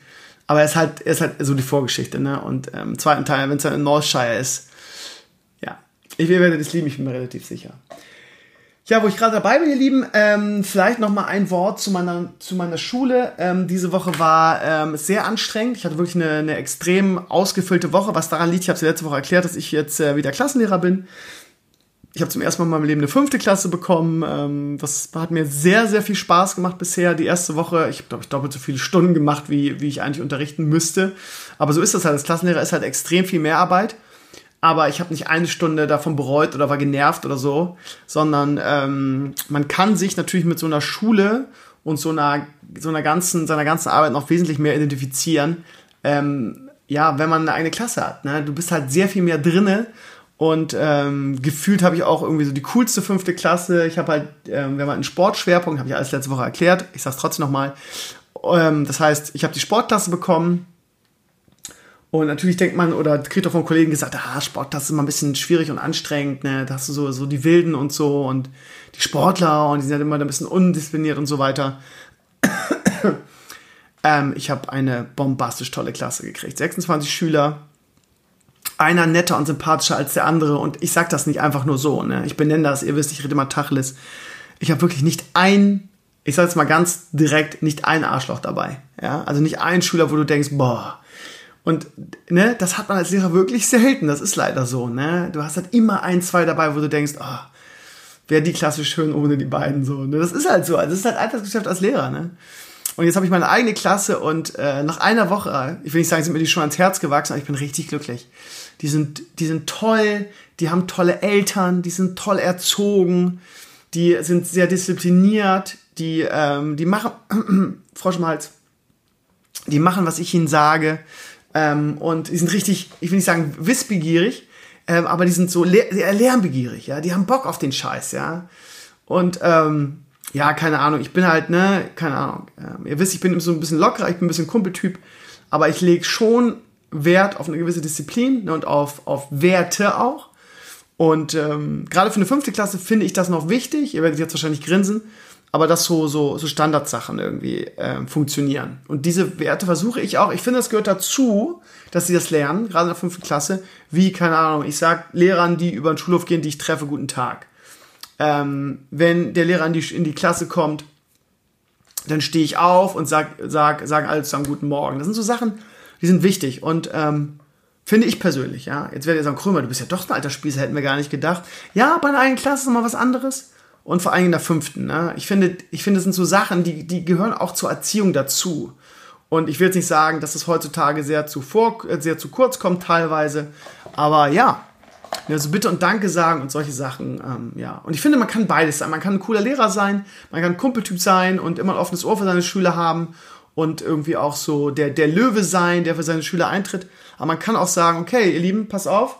Aber er ist halt, er ist halt so die Vorgeschichte, ne? Und ähm, im zweiten Teil, wenn es dann in Northshire ist, ja, ich werde das lieben, ich bin mir relativ sicher. Ja, wo ich gerade dabei bin, ihr Lieben, ähm, vielleicht noch mal ein Wort zu meiner, zu meiner Schule. Ähm, diese Woche war ähm, sehr anstrengend. Ich hatte wirklich eine, eine extrem ausgefüllte Woche, was daran liegt, ich habe es letzte Woche erklärt, dass ich jetzt äh, wieder Klassenlehrer bin. Ich habe zum ersten Mal in meinem Leben eine fünfte Klasse bekommen. Ähm, das hat mir sehr, sehr viel Spaß gemacht bisher. Die erste Woche, ich habe, glaube ich, doppelt so viele Stunden gemacht, wie, wie ich eigentlich unterrichten müsste. Aber so ist das halt. Als Klassenlehrer ist halt extrem viel mehr Arbeit aber ich habe nicht eine Stunde davon bereut oder war genervt oder so, sondern ähm, man kann sich natürlich mit so einer Schule und so einer so einer ganzen seiner ganzen Arbeit noch wesentlich mehr identifizieren. Ähm, ja, wenn man eine eigene Klasse hat, ne? du bist halt sehr viel mehr drinne und ähm, gefühlt habe ich auch irgendwie so die coolste fünfte Klasse. Ich habe halt, ähm, wir haben halt einen Sportschwerpunkt, habe ich alles letzte Woche erklärt. Ich sage es trotzdem nochmal. Ähm, das heißt, ich habe die Sportklasse bekommen und natürlich denkt man, oder kriegt auch von Kollegen gesagt, ah, Sport, das ist immer ein bisschen schwierig und anstrengend, ne? Da hast du so, so die Wilden und so und die Sportler und die sind halt immer ein bisschen undiszipliniert und so weiter. ähm, ich habe eine bombastisch tolle Klasse gekriegt. 26 Schüler, einer netter und sympathischer als der andere. Und ich sag das nicht einfach nur so, ne? Ich benenne das, ihr wisst, ich rede immer Tacheles. Ich habe wirklich nicht ein, ich sage jetzt mal ganz direkt, nicht ein Arschloch dabei. Ja? Also nicht ein Schüler, wo du denkst, boah, und ne, das hat man als Lehrer wirklich selten. Das ist leider so. Ne? Du hast halt immer ein, zwei dabei, wo du denkst, oh, wäre die Klasse schön ohne die beiden so. Ne? Das ist halt so. Also das ist halt Alltagsgeschäft als Lehrer. Ne? Und jetzt habe ich meine eigene Klasse und äh, nach einer Woche, ich will nicht sagen, sind mir die schon ans Herz gewachsen, aber ich bin richtig glücklich. Die sind, die sind toll, die haben tolle Eltern, die sind toll erzogen, die sind sehr diszipliniert, die, ähm, die machen, Frosch im Hals, die machen, was ich ihnen sage. Ähm, und die sind richtig, ich will nicht sagen wissbegierig, ähm, aber die sind so le lernbegierig, ja. Die haben Bock auf den Scheiß, ja. Und ähm, ja, keine Ahnung, ich bin halt, ne, keine Ahnung. Ähm, ihr wisst, ich bin so ein bisschen lockerer, ich bin ein bisschen Kumpeltyp, aber ich lege schon Wert auf eine gewisse Disziplin ne, und auf, auf Werte auch. Und ähm, gerade für eine fünfte Klasse finde ich das noch wichtig. Ihr werdet jetzt wahrscheinlich grinsen aber dass so, so, so Standardsachen irgendwie äh, funktionieren. Und diese Werte versuche ich auch, ich finde, es gehört dazu, dass sie das lernen, gerade in der fünften Klasse, wie, keine Ahnung, ich sag Lehrern, die über den Schulhof gehen, die ich treffe, guten Tag. Ähm, wenn der Lehrer in die, in die Klasse kommt, dann stehe ich auf und sag, sag, sagen alle zusammen guten Morgen. Das sind so Sachen, die sind wichtig und ähm, finde ich persönlich, ja. Jetzt werdet ihr sagen, Krömer, du bist ja doch ein alter Spießer, hätten wir gar nicht gedacht. Ja, bei einer eigenen Klasse ist mal was anderes und vor allem in der fünften. Ne? Ich finde, ich finde, es sind so Sachen, die, die gehören auch zur Erziehung dazu. Und ich will jetzt nicht sagen, dass es heutzutage sehr zu, vor, äh, sehr zu kurz kommt teilweise, aber ja, also bitte und danke sagen und solche Sachen, ähm, ja. Und ich finde, man kann beides sein. Man kann ein cooler Lehrer sein, man kann ein Kumpeltyp sein und immer ein offenes Ohr für seine Schüler haben und irgendwie auch so der, der Löwe sein, der für seine Schüler eintritt. Aber man kann auch sagen, okay, ihr Lieben, pass auf,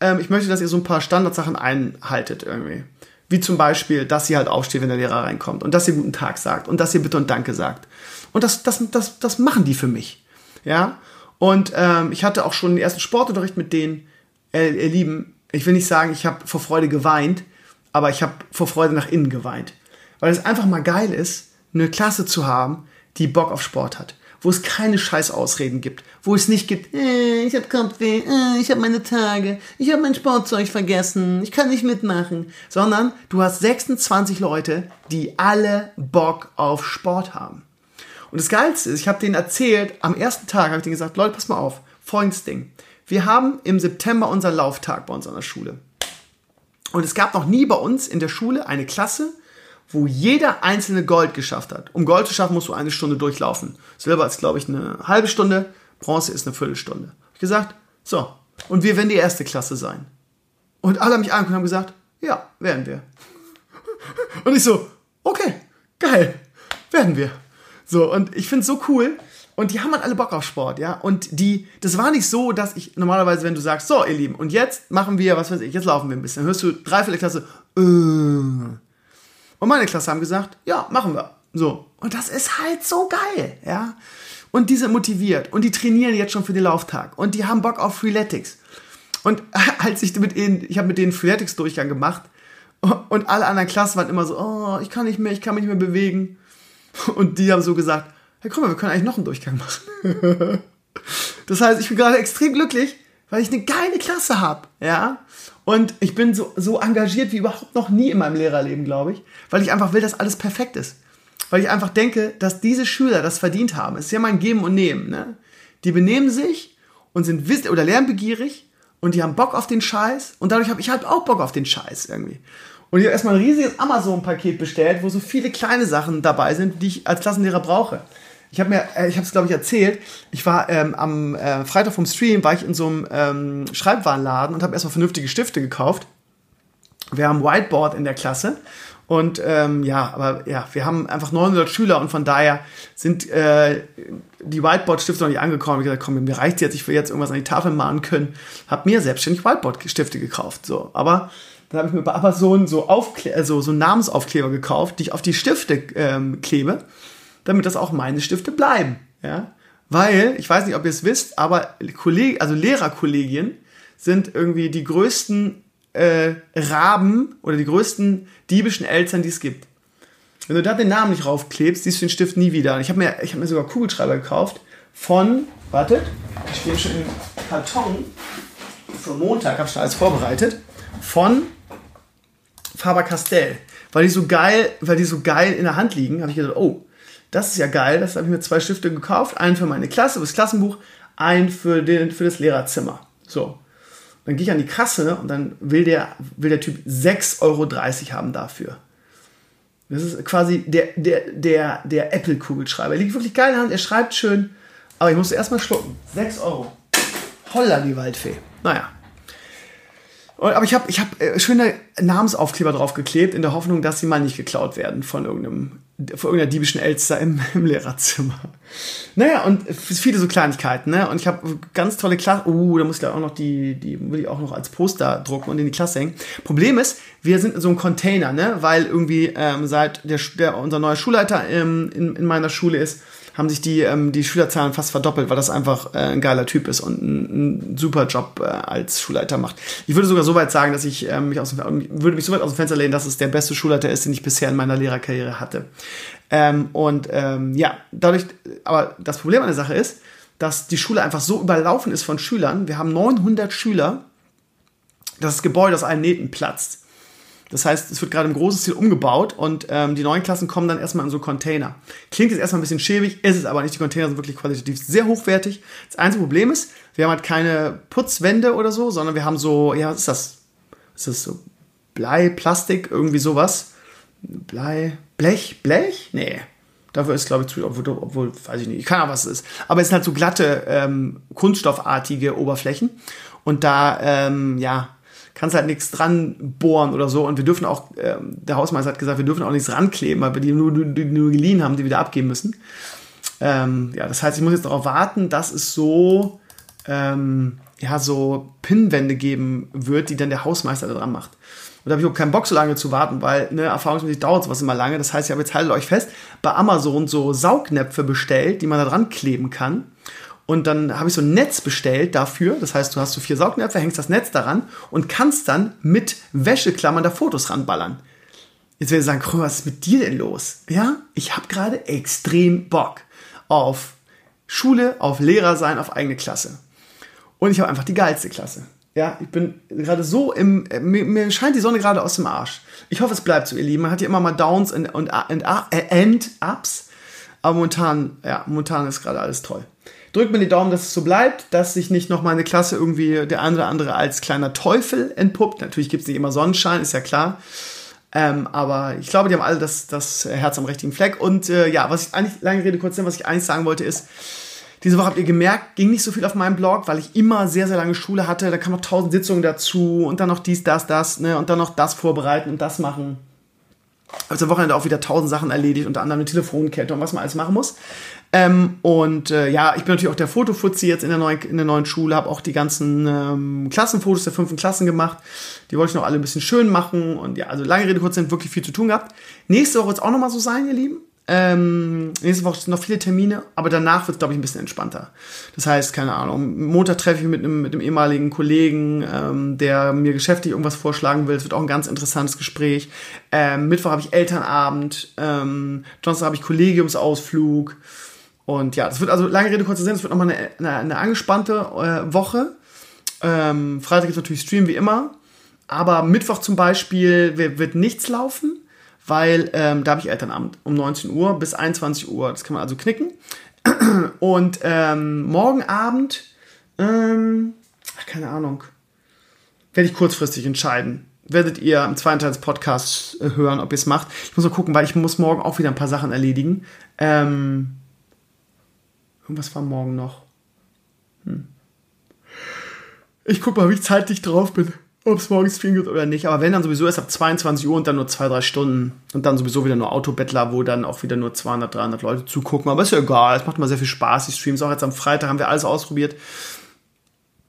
ähm, ich möchte, dass ihr so ein paar Standardsachen einhaltet irgendwie. Wie zum Beispiel, dass sie halt aufsteht, wenn der Lehrer reinkommt und dass sie guten Tag sagt und dass sie bitte und danke sagt. Und das, das, das, das machen die für mich. Ja. Und ähm, ich hatte auch schon den ersten Sportunterricht mit denen. Äh, ihr Lieben, ich will nicht sagen, ich habe vor Freude geweint, aber ich habe vor Freude nach innen geweint. Weil es einfach mal geil ist, eine Klasse zu haben, die Bock auf Sport hat wo es keine Scheißausreden gibt, wo es nicht gibt, äh, ich habe Kopfweh, äh, ich habe meine Tage, ich habe mein Sportzeug vergessen, ich kann nicht mitmachen, sondern du hast 26 Leute, die alle Bock auf Sport haben. Und das Geilste ist, ich habe denen erzählt, am ersten Tag habe ich denen gesagt, Leute, pass mal auf, folgendes Ding. Wir haben im September unseren Lauftag bei uns an der Schule. Und es gab noch nie bei uns in der Schule eine Klasse, wo jeder einzelne Gold geschafft hat. Um Gold zu schaffen, musst du eine Stunde durchlaufen. Silber ist, glaube ich, eine halbe Stunde, Bronze ist eine Viertelstunde. Hab ich gesagt, so, und wir werden die erste Klasse sein. Und alle haben mich angeguckt und haben gesagt, ja, werden wir. Und ich so, okay, geil, werden wir. So, und ich finde es so cool, Und die haben halt alle Bock auf Sport, ja. Und die, das war nicht so, dass ich normalerweise, wenn du sagst, so, ihr Lieben, und jetzt machen wir, was weiß ich, jetzt laufen wir ein bisschen, dann hörst du drei, vier Klasse, äh. Und meine Klasse haben gesagt, ja, machen wir. So. Und das ist halt so geil, ja. Und die sind motiviert und die trainieren jetzt schon für den Lauftag und die haben Bock auf Freeletics. Und als ich mit ihnen, ich habe mit denen Freeletics-Durchgang gemacht und alle anderen Klassen waren immer so, oh, ich kann nicht mehr, ich kann mich nicht mehr bewegen. Und die haben so gesagt, hey, guck mal, wir können eigentlich noch einen Durchgang machen. das heißt, ich bin gerade extrem glücklich, weil ich eine geile Klasse habe, ja. Und ich bin so, so engagiert wie überhaupt noch nie in meinem Lehrerleben, glaube ich, weil ich einfach will, dass alles perfekt ist. Weil ich einfach denke, dass diese Schüler das verdient haben. Es ist ja mal ein Geben und Nehmen, ne? Die benehmen sich und sind wiss oder lernbegierig und die haben Bock auf den Scheiß und dadurch habe ich halt auch Bock auf den Scheiß irgendwie. Und ich habe erstmal ein riesiges Amazon-Paket bestellt, wo so viele kleine Sachen dabei sind, die ich als Klassenlehrer brauche. Ich habe mir, äh, ich habe es glaube ich erzählt, ich war ähm, am äh, Freitag vom Stream, war ich in so einem ähm, Schreibwarenladen und habe erstmal vernünftige Stifte gekauft. Wir haben Whiteboard in der Klasse und ähm, ja, aber ja, wir haben einfach 900 Schüler und von daher sind äh, die Whiteboard-Stifte noch nicht angekommen. Ich habe gesagt, komm, mir reicht jetzt, ich will jetzt irgendwas an die Tafel malen können. Habe mir selbstständig Whiteboard-Stifte gekauft. So, aber dann habe ich mir bei Amazon so, Aufkle also so Namensaufkleber gekauft, die ich auf die Stifte ähm, klebe, damit das auch meine Stifte bleiben. Ja? Weil, ich weiß nicht, ob ihr es wisst, aber Kolleg also Lehrerkollegien sind irgendwie die größten äh, Raben oder die größten diebischen Eltern, die es gibt. Wenn du da den Namen nicht raufklebst, siehst du den Stift nie wieder. Ich habe mir, hab mir sogar Kugelschreiber gekauft von, wartet, ich stehe schon im Karton, für Montag, habe schon alles vorbereitet, von Faber-Castell. Weil die so geil, weil die so geil in der Hand liegen, habe ich gedacht, oh, das ist ja geil. Das habe ich mir zwei Stifte gekauft. Einen für meine Klasse, das Klassenbuch, einen für, den, für das Lehrerzimmer. So. Dann gehe ich an die Kasse und dann will der, will der Typ 6,30 Euro haben dafür. Das ist quasi der, der, der, der Apple-Kugelschreiber. Er liegt wirklich geil in der Hand, er schreibt schön, aber ich musste erstmal schlucken. 6 Euro. Holla, die Waldfee. Naja, aber ich habe ich hab äh, schöne Namensaufkleber draufgeklebt, in der Hoffnung, dass sie mal nicht geklaut werden von irgendeinem von irgendeiner diebischen Elster im, im Lehrerzimmer. Naja, und viele so Kleinigkeiten, ne? Und ich habe ganz tolle Klasse. Uh, da muss ich da auch noch die, die will ich auch noch als Poster drucken und in die Klasse hängen. Problem ist, wir sind in so einem Container, ne? Weil irgendwie ähm, seit der, der unser neuer Schulleiter ähm, in, in meiner Schule ist, haben sich die, ähm, die Schülerzahlen fast verdoppelt, weil das einfach äh, ein geiler Typ ist und einen, super Job äh, als Schulleiter macht. Ich würde sogar so weit sagen, dass ich ähm, mich aus dem, würde mich so weit aus dem Fenster lehnen, dass es der beste Schulleiter ist, den ich bisher in meiner Lehrerkarriere hatte. Ähm, und ähm, ja, dadurch, aber das Problem an der Sache ist, dass die Schule einfach so überlaufen ist von Schülern. Wir haben 900 Schüler, das Gebäude aus allen Nähten platzt. Das heißt, es wird gerade im großen Stil umgebaut und ähm, die neuen Klassen kommen dann erstmal in so Container. Klingt jetzt erstmal ein bisschen schäbig, ist es aber nicht. Die Container sind wirklich qualitativ sehr hochwertig. Das einzige Problem ist, wir haben halt keine Putzwände oder so, sondern wir haben so, ja, was ist das? Ist das so Blei, Plastik, irgendwie sowas? Blei, Blech, Blech? Nee. Dafür ist, glaube ich, zu, obwohl, obwohl, weiß ich nicht, ich kann auch, was es ist. Aber es sind halt so glatte, ähm, kunststoffartige Oberflächen. Und da, ähm, ja, kannst halt nichts dran bohren oder so. Und wir dürfen auch, äh, der Hausmeister hat gesagt, wir dürfen auch nichts rankleben, weil wir die nur, die nur geliehen haben, die wieder abgeben müssen. Ähm, ja, das heißt, ich muss jetzt darauf warten, dass es so, ähm, ja, so Pinnwände geben wird, die dann der Hausmeister da dran macht. Und da habe ich auch keinen Bock, so lange zu warten, weil ne, erfahrungsmäßig dauert sowas immer lange. Das heißt, ich habe jetzt haltet euch fest, bei Amazon so Saugnäpfe bestellt, die man da dran kleben kann. Und dann habe ich so ein Netz bestellt dafür. Das heißt, du hast so vier Saugnäpfe, hängst das Netz daran und kannst dann mit Wäscheklammern da Fotos ranballern. Jetzt werde ich sagen, was ist mit dir denn los? Ja, ich habe gerade extrem Bock auf Schule, auf Lehrer sein, auf eigene Klasse. Und ich habe einfach die geilste Klasse. Ja, ich bin gerade so im, mir, scheint die Sonne gerade aus dem Arsch. Ich hoffe, es bleibt so, ihr Lieben. Man hat ja immer mal Downs und, und, und, and Ups. Aber momentan, ja, momentan ist gerade alles toll drückt mir die Daumen, dass es so bleibt, dass sich nicht noch meine Klasse irgendwie der andere andere als kleiner Teufel entpuppt. Natürlich gibt es nicht immer Sonnenschein, ist ja klar. Ähm, aber ich glaube, die haben alle das, das Herz am richtigen Fleck. Und äh, ja, was ich eigentlich, lange Rede, kurz was ich eigentlich sagen wollte, ist, diese Woche habt ihr gemerkt, ging nicht so viel auf meinem Blog, weil ich immer sehr, sehr lange Schule hatte. Da kamen noch tausend Sitzungen dazu und dann noch dies, das, das, ne, und dann noch das vorbereiten und das machen. Also am Wochenende auch wieder tausend Sachen erledigt, unter anderem eine Telefonkette und was man alles machen muss. Ähm, und äh, ja, ich bin natürlich auch der Fotofuzzi jetzt in der neuen, in der neuen Schule, habe auch die ganzen ähm, Klassenfotos der fünften Klassen gemacht. Die wollte ich noch alle ein bisschen schön machen. Und ja, also lange Rede, kurz sind wirklich viel zu tun gehabt. Nächste Woche wird es auch nochmal so sein, ihr Lieben. Ähm, nächste Woche sind noch viele Termine, aber danach wird es, glaube ich, ein bisschen entspannter. Das heißt, keine Ahnung, Montag treffe ich mich mit einem, mit einem ehemaligen Kollegen, ähm, der mir geschäftlich irgendwas vorschlagen will. Es wird auch ein ganz interessantes Gespräch. Ähm, Mittwoch habe ich Elternabend, ähm, Donnerstag habe ich Kollegiumsausflug. Und ja, das wird also, lange Rede, kurzer Sinn, es wird nochmal eine, eine, eine angespannte äh, Woche. Ähm, Freitag ist natürlich Stream wie immer. Aber Mittwoch zum Beispiel wird nichts laufen weil ähm, da habe ich Elternabend um 19 Uhr bis 21 Uhr. Das kann man also knicken. Und ähm, morgen Abend, ähm, keine Ahnung, werde ich kurzfristig entscheiden. Werdet ihr im zweiten Teil des Podcasts äh, hören, ob ihr es macht. Ich muss mal gucken, weil ich muss morgen auch wieder ein paar Sachen erledigen. Ähm, irgendwas war morgen noch. Hm. Ich gucke mal, wie ich zeitlich drauf bin ob es morgens Stream gibt oder nicht. Aber wenn dann sowieso erst ab 22 Uhr und dann nur zwei, drei Stunden und dann sowieso wieder nur Autobettler, wo dann auch wieder nur 200, 300 Leute zugucken. Aber ist ja egal, es macht immer sehr viel Spaß, die Streams. Auch jetzt am Freitag haben wir alles ausprobiert.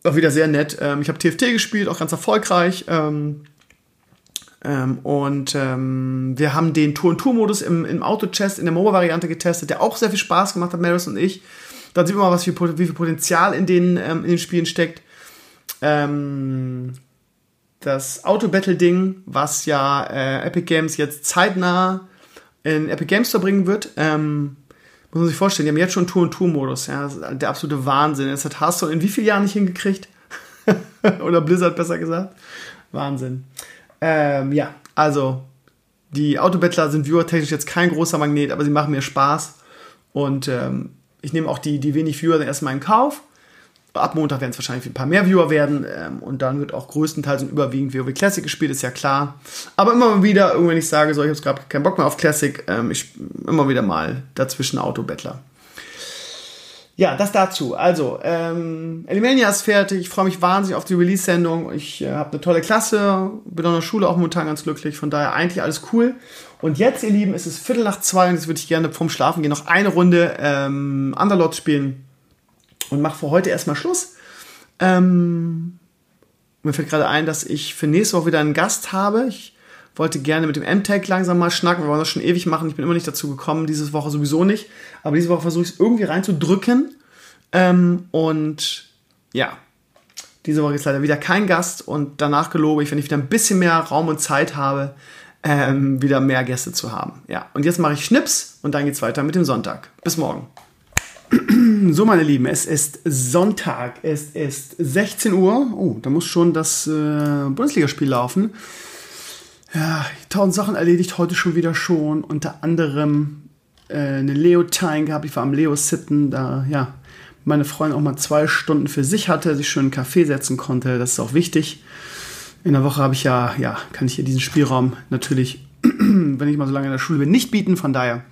Auch wieder sehr nett. Ähm, ich habe TFT gespielt, auch ganz erfolgreich. Ähm, ähm, und wir haben den Tour-and-Tour-Modus im, im Auto-Chest in der Mobile-Variante getestet, der auch sehr viel Spaß gemacht hat, Maris und ich. Dann sieht man mal, was wie, wie viel Potenzial in den, in den Spielen steckt. Ähm, das Auto-Battle-Ding, was ja äh, Epic Games jetzt zeitnah in Epic Games verbringen wird. Ähm, muss man sich vorstellen, die haben jetzt schon Tour-und-Tour-Modus. Ja, der absolute Wahnsinn. Das hat Hearthstone in wie vielen Jahren nicht hingekriegt? Oder Blizzard besser gesagt. Wahnsinn. Ähm, ja, also die Autobettler sind viewer-technisch jetzt kein großer Magnet, aber sie machen mir Spaß. Und ähm, ich nehme auch die, die wenig Viewer dann erstmal in Kauf. Ab Montag werden es wahrscheinlich ein paar mehr Viewer werden ähm, und dann wird auch größtenteils und überwiegend WoW Classic gespielt, ist ja klar. Aber immer wieder, wenn ich sage, so, ich habe gerade keinen Bock mehr auf Classic, ähm, ich immer wieder mal dazwischen Autobettler. Ja, das dazu. Also, ähm, Elimania ist fertig. Ich freue mich wahnsinnig auf die Release-Sendung. Ich äh, habe eine tolle Klasse, bin an der Schule auch momentan ganz glücklich. Von daher eigentlich alles cool. Und jetzt, ihr Lieben, ist es Viertel nach zwei und jetzt würde ich gerne vorm Schlafen gehen noch eine Runde ähm, Underlord spielen und mache für heute erstmal Schluss. Ähm, mir fällt gerade ein, dass ich für nächste Woche wieder einen Gast habe. Ich wollte gerne mit dem M-Tag langsam mal schnacken. Wir wollen das schon ewig machen. Ich bin immer nicht dazu gekommen, diese Woche sowieso nicht. Aber diese Woche versuche ich es irgendwie reinzudrücken. Ähm, und ja, diese Woche ist leider wieder kein Gast. Und danach gelobe ich, wenn ich wieder ein bisschen mehr Raum und Zeit habe, ähm, wieder mehr Gäste zu haben. Ja, und jetzt mache ich Schnips und dann geht es weiter mit dem Sonntag. Bis morgen. So, meine Lieben, es ist Sonntag, es ist 16 Uhr. Oh, da muss schon das äh, Bundesligaspiel laufen. Ja, tausend Sachen erledigt, heute schon wieder schon. Unter anderem äh, eine Leo-Time gehabt. Ich war am Leo-Sitten, da, ja, meine Freundin auch mal zwei Stunden für sich hatte, sich schön einen Kaffee setzen konnte. Das ist auch wichtig. In der Woche habe ich ja, ja, kann ich hier diesen Spielraum natürlich, wenn ich mal so lange in der Schule bin, nicht bieten. Von daher,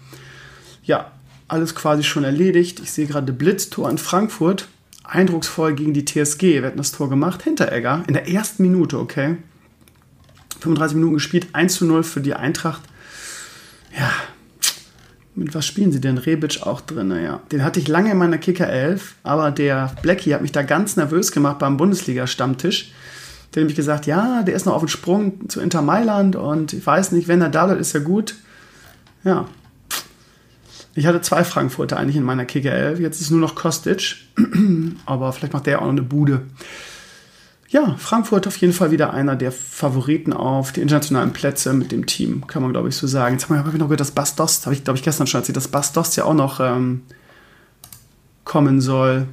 ja, alles quasi schon erledigt. Ich sehe gerade Blitztor in Frankfurt. Eindrucksvoll gegen die TSG. Wir hatten das Tor gemacht. Hinteregger in der ersten Minute, okay. 35 Minuten gespielt, 1 zu 0 für die Eintracht. Ja, mit was spielen sie denn? Rebic auch drin, ja. Den hatte ich lange in meiner Kicker 11, aber der Blackie hat mich da ganz nervös gemacht beim Bundesliga-Stammtisch. Der hat nämlich gesagt, ja, der ist noch auf dem Sprung zu Inter Mailand und ich weiß nicht, wenn er da bleibt, ist er gut. Ja, ich hatte zwei Frankfurter eigentlich in meiner Kicker 11. Jetzt ist nur noch Kostic. Aber vielleicht macht der auch noch eine Bude. Ja, Frankfurt auf jeden Fall wieder einer der Favoriten auf die internationalen Plätze mit dem Team, kann man glaube ich so sagen. Jetzt habe ich noch gehört, dass Bastos, habe ich glaube ich gestern schon erzählt, dass Bastos ja auch noch ähm, kommen soll.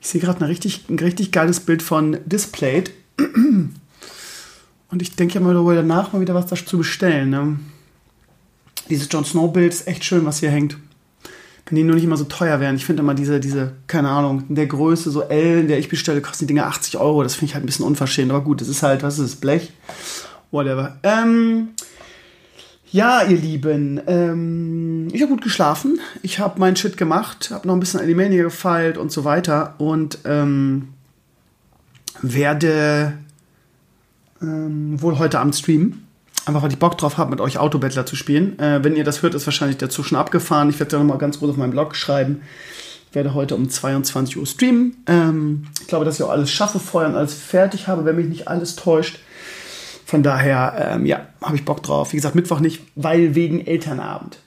Ich sehe gerade ein richtig, ein richtig geiles Bild von Displayed. Und ich denke ja mal darüber danach mal wieder was dazu bestellen. Ne? Dieses Jon Snow-Bild ist echt schön, was hier hängt. Wenn die nur nicht immer so teuer wären. Ich finde immer diese, diese, keine Ahnung, in der Größe, so L, in der ich bestelle, kosten die Dinger 80 Euro. Das finde ich halt ein bisschen unverschämt. Aber gut, das ist halt, was ist das, Blech? Whatever. Ähm, ja, ihr Lieben, ähm, ich habe gut geschlafen. Ich habe meinen Shit gemacht, habe noch ein bisschen Alimania gefeilt und so weiter. Und ähm, werde ähm, wohl heute Abend streamen Einfach weil ich Bock drauf habe, mit euch Autobettler zu spielen. Äh, wenn ihr das hört, ist wahrscheinlich der Zug schon abgefahren. Ich werde da nochmal ganz groß auf meinem Blog schreiben. Ich werde heute um 22 Uhr streamen. Ähm, ich glaube, dass ich auch alles schaffe vorher und alles fertig habe, wenn mich nicht alles täuscht. Von daher, ähm, ja, habe ich Bock drauf. Wie gesagt, Mittwoch nicht, weil wegen Elternabend.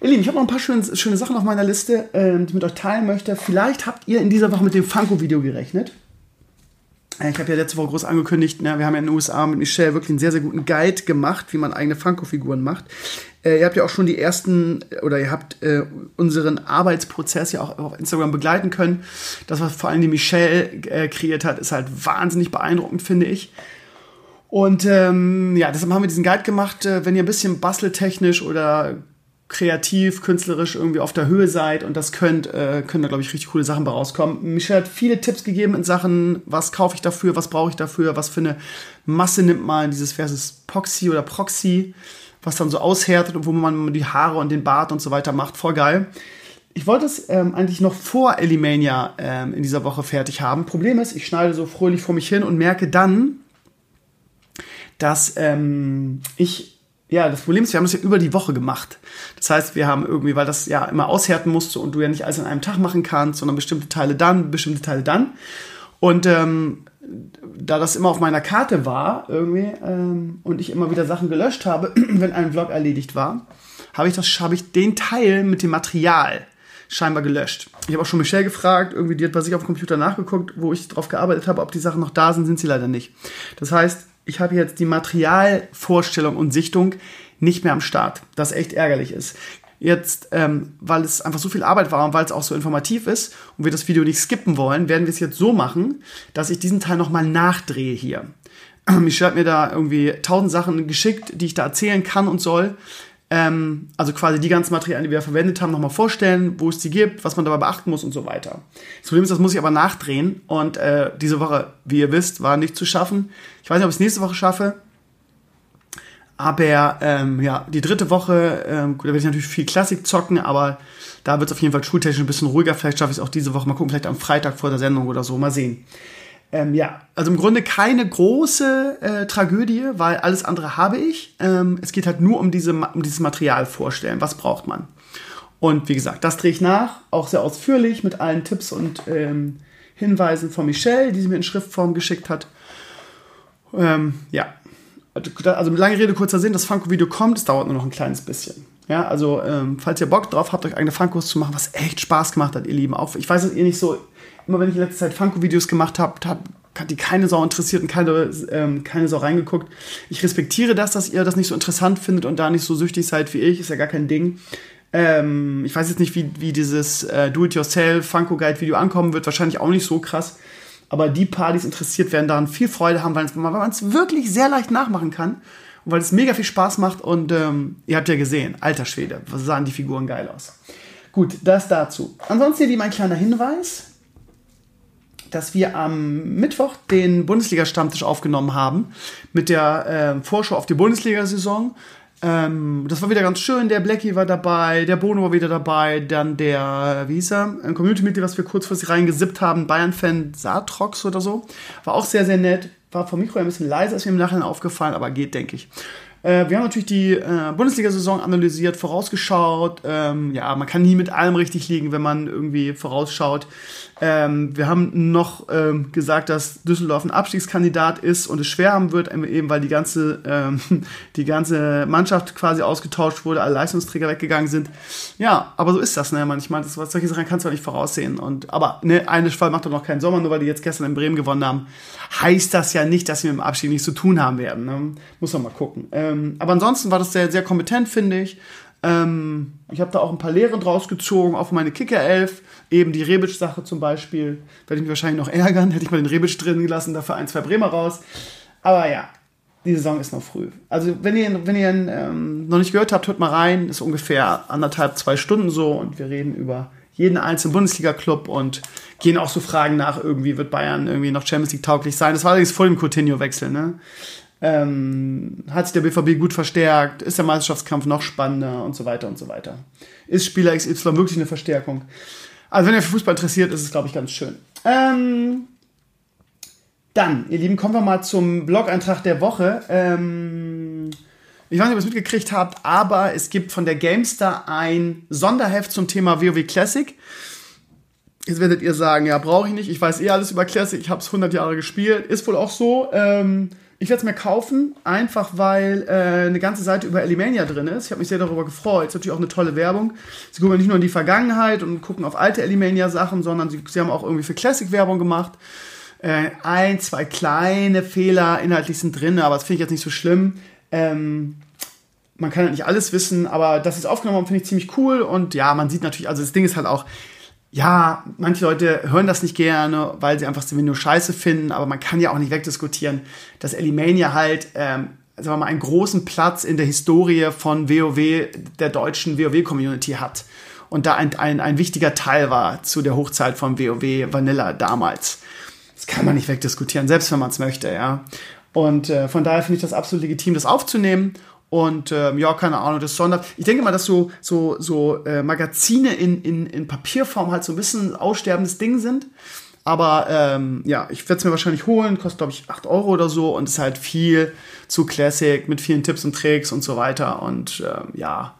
Ihr Lieben, ich habe noch ein paar schöne, schöne Sachen auf meiner Liste, äh, die ich mit euch teilen möchte. Vielleicht habt ihr in dieser Woche mit dem Funko-Video gerechnet. Äh, ich habe ja letzte Woche groß angekündigt, ne, wir haben ja in den USA mit Michelle wirklich einen sehr, sehr guten Guide gemacht, wie man eigene Funko-Figuren macht. Äh, ihr habt ja auch schon die ersten, oder ihr habt äh, unseren Arbeitsprozess ja auch auf Instagram begleiten können. Das, was vor allem die Michelle äh, kreiert hat, ist halt wahnsinnig beeindruckend, finde ich. Und ähm, ja, deshalb haben wir diesen Guide gemacht. Äh, wenn ihr ein bisschen basteltechnisch oder kreativ, künstlerisch irgendwie auf der Höhe seid und das könnt, äh, können da, glaube ich, richtig coole Sachen bei rauskommen. Michelle hat viele Tipps gegeben in Sachen, was kaufe ich dafür, was brauche ich dafür, was für eine Masse nimmt man, dieses versus Poxy oder Proxy, was dann so aushärtet und wo man die Haare und den Bart und so weiter macht. Voll geil. Ich wollte es ähm, eigentlich noch vor Elimania ähm, in dieser Woche fertig haben. Problem ist, ich schneide so fröhlich vor mich hin und merke dann, dass ähm, ich, ja, das Problem ist, wir haben das ja über die Woche gemacht. Das heißt, wir haben irgendwie, weil das ja immer aushärten musste und du ja nicht alles an einem Tag machen kannst, sondern bestimmte Teile dann, bestimmte Teile dann. Und ähm, da das immer auf meiner Karte war, irgendwie, ähm, und ich immer wieder Sachen gelöscht habe, wenn ein Vlog erledigt war, habe ich, das, hab ich den Teil mit dem Material scheinbar gelöscht. Ich habe auch schon Michelle gefragt, irgendwie, die hat bei sich auf dem Computer nachgeguckt, wo ich drauf gearbeitet habe, ob die Sachen noch da sind, sind sie leider nicht. Das heißt, ich habe jetzt die Materialvorstellung und Sichtung nicht mehr am Start, das echt ärgerlich ist. Jetzt, ähm, weil es einfach so viel Arbeit war und weil es auch so informativ ist und wir das Video nicht skippen wollen, werden wir es jetzt so machen, dass ich diesen Teil nochmal nachdrehe hier. Michelle hat mir da irgendwie tausend Sachen geschickt, die ich da erzählen kann und soll. Ähm, also quasi die ganzen Materialien, die wir verwendet haben, nochmal vorstellen, wo es die gibt, was man dabei beachten muss und so weiter. Das Problem ist, das muss ich aber nachdrehen und äh, diese Woche, wie ihr wisst, war nicht zu schaffen. Ich weiß nicht, ob ich es nächste Woche schaffe. Aber ähm, ja, die dritte Woche, ähm, gut, da werde ich natürlich viel Klassik zocken, aber da wird es auf jeden Fall schultechnisch ein bisschen ruhiger. Vielleicht schaffe ich es auch diese Woche. Mal gucken, vielleicht am Freitag vor der Sendung oder so. Mal sehen. Ähm, ja, also im Grunde keine große äh, Tragödie, weil alles andere habe ich. Ähm, es geht halt nur um, diese, um dieses Material vorstellen. Was braucht man? Und wie gesagt, das drehe ich nach, auch sehr ausführlich mit allen Tipps und ähm, Hinweisen von Michelle, die sie mir in Schriftform geschickt hat. Ähm, ja, also mit langer Rede, kurzer Sinn, das Funko-Video kommt, es dauert nur noch ein kleines bisschen. Ja, also ähm, falls ihr Bock drauf habt, euch eigene Funkos zu machen, was echt Spaß gemacht hat, ihr Lieben. Auch, ich weiß, dass ihr nicht so immer wenn ich in letzter Zeit Funko-Videos gemacht habe, hat, hat die keine Sau interessiert und keine, ähm, keine Sau reingeguckt. Ich respektiere das, dass ihr das nicht so interessant findet und da nicht so süchtig seid wie ich, ist ja gar kein Ding. Ähm, ich weiß jetzt nicht, wie, wie dieses äh, Do-it-yourself Funko-Guide-Video ankommen wird, wahrscheinlich auch nicht so krass. Aber die es interessiert, werden daran viel Freude haben, weil man es wirklich sehr leicht nachmachen kann und weil es mega viel Spaß macht und ähm, ihr habt ja gesehen, alter Schwede, sahen die Figuren geil aus. Gut, das dazu. Ansonsten hier mein kleiner Hinweis dass wir am Mittwoch den Bundesliga-Stammtisch aufgenommen haben mit der äh, Vorschau auf die Bundesliga-Saison. Ähm, das war wieder ganz schön. Der Blackie war dabei, der Bono war wieder dabei, dann der, wie hieß er, ein Community-Mitglied, was wir kurzfristig reingesippt haben, Bayern-Fan Satrox oder so. War auch sehr, sehr nett. War vom Mikro ein bisschen leiser, ist mir im Nachhinein aufgefallen, aber geht, denke ich. Äh, wir haben natürlich die äh, Bundesliga-Saison analysiert, vorausgeschaut. Ähm, ja, man kann nie mit allem richtig liegen, wenn man irgendwie vorausschaut. Ähm, wir haben noch ähm, gesagt, dass Düsseldorf ein Abstiegskandidat ist und es schwer haben wird, eben weil die ganze, ähm, die ganze Mannschaft quasi ausgetauscht wurde, alle Leistungsträger weggegangen sind. Ja, aber so ist das, ne? Manchmal, das, solche Sachen kannst du nicht voraussehen. Und, aber ne, eine Fall macht doch noch keinen Sommer, nur weil die jetzt gestern in Bremen gewonnen haben, heißt das ja nicht, dass wir mit dem Abstieg nichts zu tun haben werden. Ne? Muss man mal gucken. Ähm, aber ansonsten war das sehr, sehr kompetent, finde ich. Ähm, ich habe da auch ein paar Lehren draus gezogen, auf meine Kicker-Elf. Eben die Rebic-Sache zum Beispiel. Werde ich mich wahrscheinlich noch ärgern. Hätte ich mal den Rebic drin gelassen, dafür ein, zwei Bremer raus. Aber ja, die Saison ist noch früh. Also wenn ihr, wenn ihr ähm, noch nicht gehört habt, hört mal rein. Ist ungefähr anderthalb, zwei Stunden so. Und wir reden über jeden einzelnen Bundesliga-Club und gehen auch so Fragen nach, irgendwie wird Bayern irgendwie noch Champions League tauglich sein. Das war allerdings vor dem Coutinho-Wechsel, ne? Ähm, hat sich der BVB gut verstärkt? Ist der Meisterschaftskampf noch spannender und so weiter und so weiter? Ist Spieler XY wirklich eine Verstärkung? Also wenn ihr für Fußball interessiert, ist es, glaube ich, ganz schön. Ähm, dann, ihr Lieben, kommen wir mal zum Blog-Eintrag der Woche. Ähm, Ich weiß nicht, ob ihr es mitgekriegt habt, aber es gibt von der Gamestar ein Sonderheft zum Thema WoW Classic. Jetzt werdet ihr sagen, ja, brauche ich nicht. Ich weiß eh alles über Classic. Ich habe es 100 Jahre gespielt. Ist wohl auch so. Ähm, ich werde es mir kaufen, einfach weil äh, eine ganze Seite über Elimania drin ist. Ich habe mich sehr darüber gefreut. Ist natürlich auch eine tolle Werbung. Sie gucken nicht nur in die Vergangenheit und gucken auf alte Elimania-Sachen, sondern sie, sie, haben auch irgendwie für Classic-Werbung gemacht. Äh, ein, zwei kleine Fehler inhaltlich sind drin, aber das finde ich jetzt nicht so schlimm. Ähm, man kann halt nicht alles wissen, aber sie es aufgenommen haben, finde ich ziemlich cool. Und ja, man sieht natürlich, also das Ding ist halt auch, ja, manche Leute hören das nicht gerne, weil sie einfach nur Scheiße finden, aber man kann ja auch nicht wegdiskutieren, dass Elimania halt, ähm, sagen wir mal, einen großen Platz in der Historie von WoW, der deutschen WoW-Community hat. Und da ein, ein, ein wichtiger Teil war zu der Hochzeit von WoW Vanilla damals. Das kann man nicht wegdiskutieren, selbst wenn man es möchte, ja. Und äh, von daher finde ich das absolut legitim, das aufzunehmen. Und ähm, ja, keine Ahnung, das Sonder. Ich denke mal, dass so, so, so äh, Magazine in, in, in Papierform halt so ein bisschen ein aussterbendes Ding sind. Aber ähm, ja, ich werde es mir wahrscheinlich holen, kostet glaube ich 8 Euro oder so und ist halt viel zu Classic mit vielen Tipps und Tricks und so weiter. Und ähm, ja,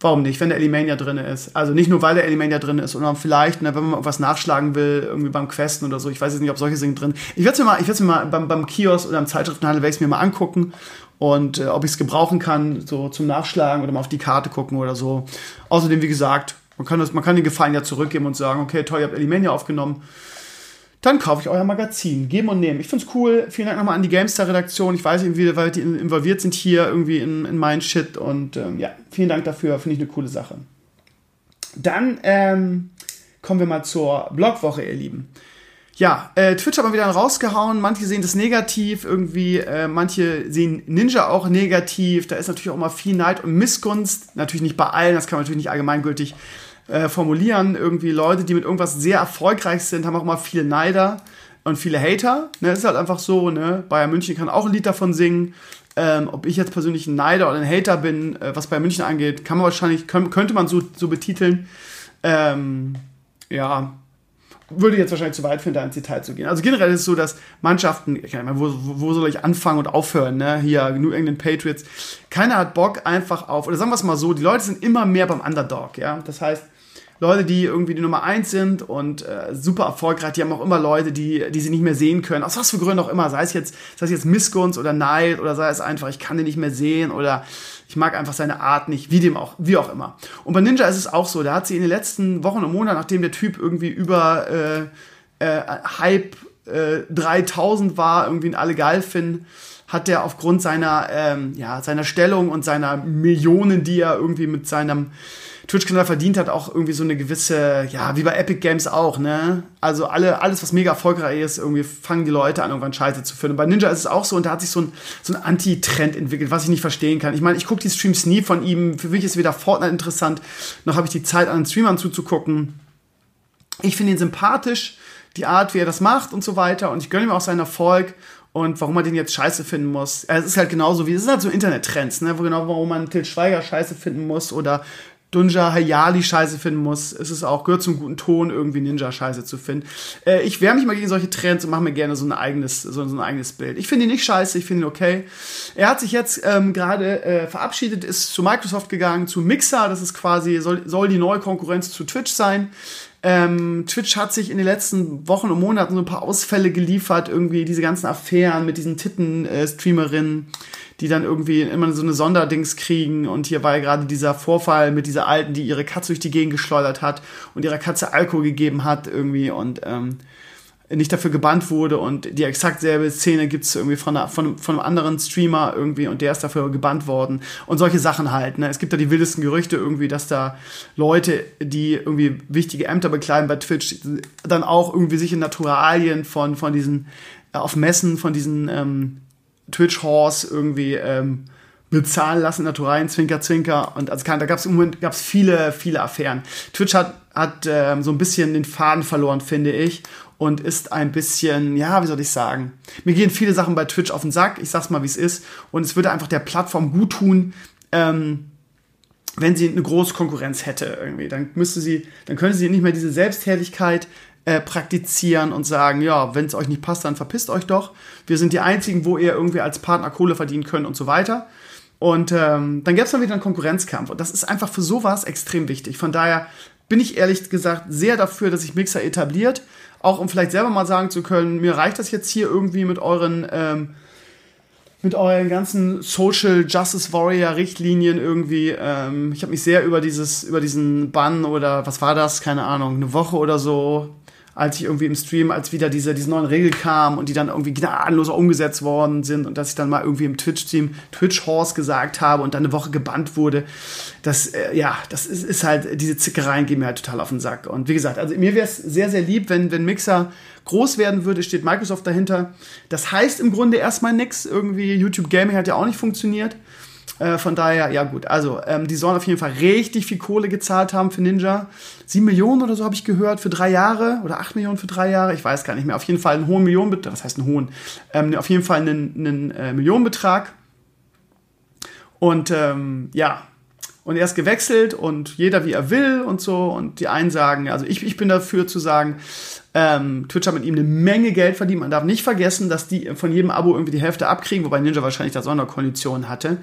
warum nicht, wenn der Elimania drin ist? Also nicht nur, weil der Elimania drin ist, sondern vielleicht, ne, wenn man was nachschlagen will, irgendwie beim Questen oder so. Ich weiß jetzt nicht, ob solche Dinge drin. Ich werde es mir mal, ich werde mir mal beim, beim Kiosk oder im Zeitschriftenhandel werde ich mir mal angucken und äh, ob ich es gebrauchen kann, so zum Nachschlagen oder mal auf die Karte gucken oder so. Außerdem, wie gesagt, man kann, das, man kann den Gefallen ja zurückgeben und sagen, okay, toll, ihr habt Elimania aufgenommen. Dann kaufe ich euer Magazin. Geben und nehmen. Ich finde es cool. Vielen Dank nochmal an die GameStar-Redaktion. Ich weiß irgendwie, weil die involviert sind hier irgendwie in, in meinen Shit. Und ähm, ja, vielen Dank dafür. Finde ich eine coole Sache. Dann ähm, kommen wir mal zur Blogwoche, ihr Lieben. Ja, äh, Twitch hat mal wieder rausgehauen. Manche sehen das negativ, irgendwie, äh, manche sehen Ninja auch negativ. Da ist natürlich auch immer viel Neid und Missgunst. Natürlich nicht bei allen, das kann man natürlich nicht allgemeingültig äh, formulieren. Irgendwie Leute, die mit irgendwas sehr erfolgreich sind, haben auch immer viele Neider und viele Hater. Ne, ist halt einfach so, ne? Bayern München kann auch ein Lied davon singen. Ähm, ob ich jetzt persönlich ein Neider oder ein Hater bin, äh, was Bayern München angeht, kann man wahrscheinlich, könnte man so, so betiteln. Ähm, ja, würde jetzt wahrscheinlich zu weit finden, da ins Detail zu gehen. Also generell ist es so, dass Mannschaften, mehr, wo, wo soll ich anfangen und aufhören, ne? Hier, New England Patriots. Keiner hat Bock einfach auf, oder sagen wir es mal so, die Leute sind immer mehr beim Underdog, ja. Das heißt, Leute, die irgendwie die Nummer eins sind und äh, super erfolgreich, die haben auch immer Leute, die, die sie nicht mehr sehen können. Aus was für Gründen auch immer. Sei es jetzt, sei es jetzt Missgunst oder Neid oder sei es einfach, ich kann den nicht mehr sehen oder ich mag einfach seine Art nicht, wie dem auch, wie auch immer. Und bei Ninja ist es auch so. Da hat sie in den letzten Wochen und Monaten, nachdem der Typ irgendwie über äh, äh, Hype äh, 3000 war, irgendwie in alle geil finden, hat der aufgrund seiner, ähm, ja, seiner Stellung und seiner Millionen, die er irgendwie mit seinem Twitch-Kanal verdient hat, auch irgendwie so eine gewisse, ja, wie bei Epic Games auch, ne? Also alle, alles, was mega erfolgreich ist, irgendwie fangen die Leute an, irgendwann Scheiße zu finden. Und bei Ninja ist es auch so und da hat sich so ein, so ein Anti-Trend entwickelt, was ich nicht verstehen kann. Ich meine, ich gucke die Streams nie von ihm. Für mich ist weder Fortnite interessant, noch habe ich die Zeit, an den Streamern zuzugucken. Ich finde ihn sympathisch, die Art, wie er das macht und so weiter. Und ich gönne ihm auch seinen Erfolg und warum man den jetzt scheiße finden muss. Es ist halt genauso wie, es sind halt so Internet-Trends, ne? Wo genau, warum man Til Schweiger scheiße finden muss oder Dunja Hayali scheiße finden muss, ist es auch, gehört zum guten Ton, irgendwie Ninja scheiße zu finden. Äh, ich wehre mich mal gegen solche Trends und mache mir gerne so ein eigenes, so, so ein eigenes Bild. Ich finde ihn nicht scheiße, ich finde ihn okay. Er hat sich jetzt ähm, gerade äh, verabschiedet, ist zu Microsoft gegangen, zu Mixer, das ist quasi, soll, soll die neue Konkurrenz zu Twitch sein. Ähm, Twitch hat sich in den letzten Wochen und Monaten so ein paar Ausfälle geliefert, irgendwie diese ganzen Affären mit diesen Titten-Streamerinnen. Die dann irgendwie immer so eine Sonderdings kriegen. Und hier war ja gerade dieser Vorfall mit dieser Alten, die ihre Katze durch die Gegend geschleudert hat und ihrer Katze Alkohol gegeben hat irgendwie und ähm, nicht dafür gebannt wurde und die exakt selbe Szene gibt's irgendwie von, einer, von, von einem anderen Streamer irgendwie und der ist dafür gebannt worden und solche Sachen halt. Ne? Es gibt da die wildesten Gerüchte irgendwie, dass da Leute, die irgendwie wichtige Ämter bekleiden bei Twitch, dann auch irgendwie sich in Naturalien von, von diesen, äh, auf Messen von diesen ähm, Twitch-Horse irgendwie ähm, bezahlen lassen, Naturalien, Zwinker, Zwinker. Und also da gab es im Moment gab's viele, viele Affären. Twitch hat, hat ähm, so ein bisschen den Faden verloren, finde ich. Und ist ein bisschen, ja, wie soll ich sagen? Mir gehen viele Sachen bei Twitch auf den Sack. Ich sag's mal, wie es ist. Und es würde einfach der Plattform gut tun, ähm, wenn sie eine große Konkurrenz hätte irgendwie. Dann müsste sie, dann könnte sie nicht mehr diese Selbstherrlichkeit äh, praktizieren und sagen, ja, wenn es euch nicht passt, dann verpisst euch doch. Wir sind die einzigen, wo ihr irgendwie als Partner Kohle verdienen könnt und so weiter. Und ähm, dann gäbe es dann wieder einen Konkurrenzkampf. Und das ist einfach für sowas extrem wichtig. Von daher bin ich ehrlich gesagt sehr dafür, dass sich Mixer etabliert. Auch um vielleicht selber mal sagen zu können, mir reicht das jetzt hier irgendwie mit euren, ähm, mit euren ganzen Social Justice Warrior Richtlinien irgendwie. Ähm, ich habe mich sehr über dieses, über diesen Bann oder was war das, keine Ahnung, eine Woche oder so als ich irgendwie im Stream, als wieder diese, diese neuen Regeln kamen und die dann irgendwie gnadenlos umgesetzt worden sind und dass ich dann mal irgendwie im Twitch-Team Twitch-Horse gesagt habe und dann eine Woche gebannt wurde. Das, äh, ja, das ist, ist halt, diese Zickereien gehen mir halt total auf den Sack. Und wie gesagt, also mir wäre es sehr, sehr lieb, wenn, wenn Mixer groß werden würde, steht Microsoft dahinter. Das heißt im Grunde erstmal nichts. Irgendwie YouTube Gaming hat ja auch nicht funktioniert. Äh, von daher, ja gut. Also, ähm, die sollen auf jeden Fall richtig viel Kohle gezahlt haben für Ninja. Sieben Millionen oder so habe ich gehört für drei Jahre oder acht Millionen für drei Jahre. Ich weiß gar nicht mehr. Auf jeden Fall einen hohen Millionenbetrag. Was heißt einen hohen? Ähm, auf jeden Fall einen, einen äh, Millionenbetrag. Und ähm, ja, und er ist gewechselt und jeder wie er will und so. Und die einen sagen, also ich, ich bin dafür zu sagen, ähm, Twitch hat mit ihm eine Menge Geld verdient. Man darf nicht vergessen, dass die von jedem Abo irgendwie die Hälfte abkriegen, wobei Ninja wahrscheinlich da Sonderkonditionen hatte.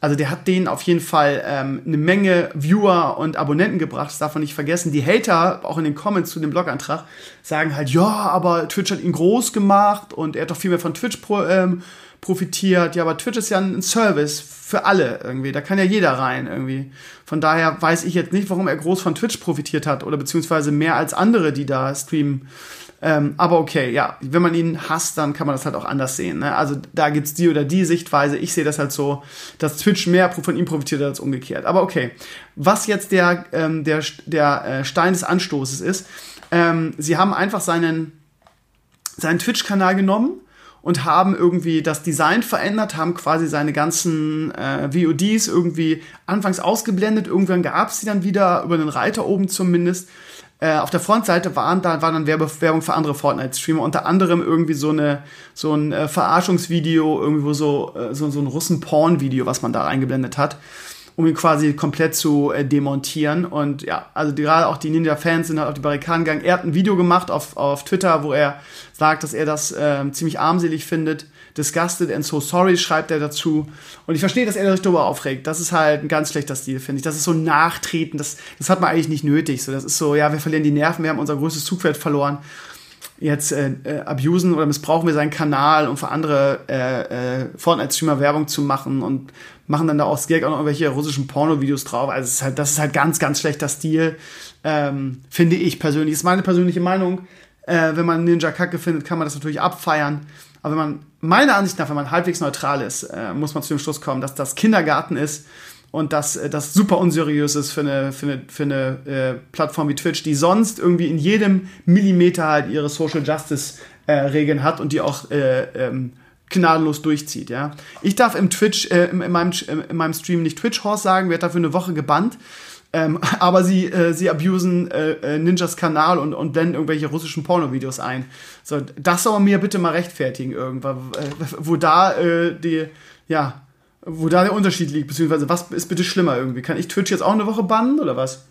Also der hat denen auf jeden Fall ähm, eine Menge Viewer und Abonnenten gebracht. Das darf man nicht vergessen. Die Hater, auch in den Comments zu dem Blogantrag, sagen halt, ja, aber Twitch hat ihn groß gemacht und er hat doch viel mehr von Twitch pro, ähm, profitiert. Ja, aber Twitch ist ja ein Service für alle irgendwie. Da kann ja jeder rein irgendwie. Von daher weiß ich jetzt nicht, warum er groß von Twitch profitiert hat oder beziehungsweise mehr als andere, die da streamen. Ähm, aber okay, ja, wenn man ihn hasst, dann kann man das halt auch anders sehen. Ne? Also da gibt's die oder die Sichtweise. Ich sehe das halt so, dass Twitch mehr von ihm profitiert als umgekehrt. Aber okay, was jetzt der, ähm, der, der äh, Stein des Anstoßes ist, ähm, sie haben einfach seinen, seinen Twitch-Kanal genommen und haben irgendwie das Design verändert, haben quasi seine ganzen äh, VODs irgendwie anfangs ausgeblendet, irgendwann gab es sie dann wieder über den Reiter oben zumindest. Äh, auf der Frontseite waren da war dann Werbe Werbung für andere Fortnite-Streamer, unter anderem irgendwie so eine so ein äh, Verarschungsvideo, irgendwo so äh, so, so ein Russen-Porn-Video, was man da eingeblendet hat um ihn quasi komplett zu äh, demontieren. Und ja, also gerade auch die Ninja-Fans sind halt auf die Barrikaden gegangen. Er hat ein Video gemacht auf, auf Twitter, wo er sagt, dass er das äh, ziemlich armselig findet. Disgusted and so sorry schreibt er dazu. Und ich verstehe, dass er sich darüber aufregt. Das ist halt ein ganz schlechter Stil, finde ich. Das ist so nachtreten. Das, das hat man eigentlich nicht nötig. So, das ist so, ja, wir verlieren die Nerven, wir haben unser größtes Zugfeld verloren jetzt äh, äh, abusen oder missbrauchen wir seinen Kanal, um für andere äh, äh, Fortnite-Streamer Werbung zu machen und machen dann da auch Gag auch noch irgendwelche russischen Porno-Videos drauf. Also ist halt, das ist halt ganz, ganz schlechter Stil, ähm, finde ich persönlich. Ist meine persönliche Meinung. Äh, wenn man Ninja Kacke findet, kann man das natürlich abfeiern. Aber wenn man, meiner Ansicht nach, wenn man halbwegs neutral ist, äh, muss man zu dem Schluss kommen, dass das Kindergarten ist und dass äh, das super unseriös ist für eine, für eine, für eine äh, Plattform wie Twitch, die sonst irgendwie in jedem Millimeter halt ihre Social Justice äh, Regeln hat und die auch äh, ähm, gnadenlos durchzieht, ja. Ich darf im Twitch, äh, in, meinem, in meinem Stream nicht Twitch Horse sagen, werde dafür eine Woche gebannt. Ähm, aber sie, äh, sie abusen äh, äh, Ninjas Kanal und, und blenden irgendwelche russischen Porno-Videos ein. So, das soll man mir bitte mal rechtfertigen irgendwann, wo da äh, die, ja, wo da der Unterschied liegt, beziehungsweise was ist bitte schlimmer irgendwie? Kann ich Twitch jetzt auch eine Woche bannen oder was?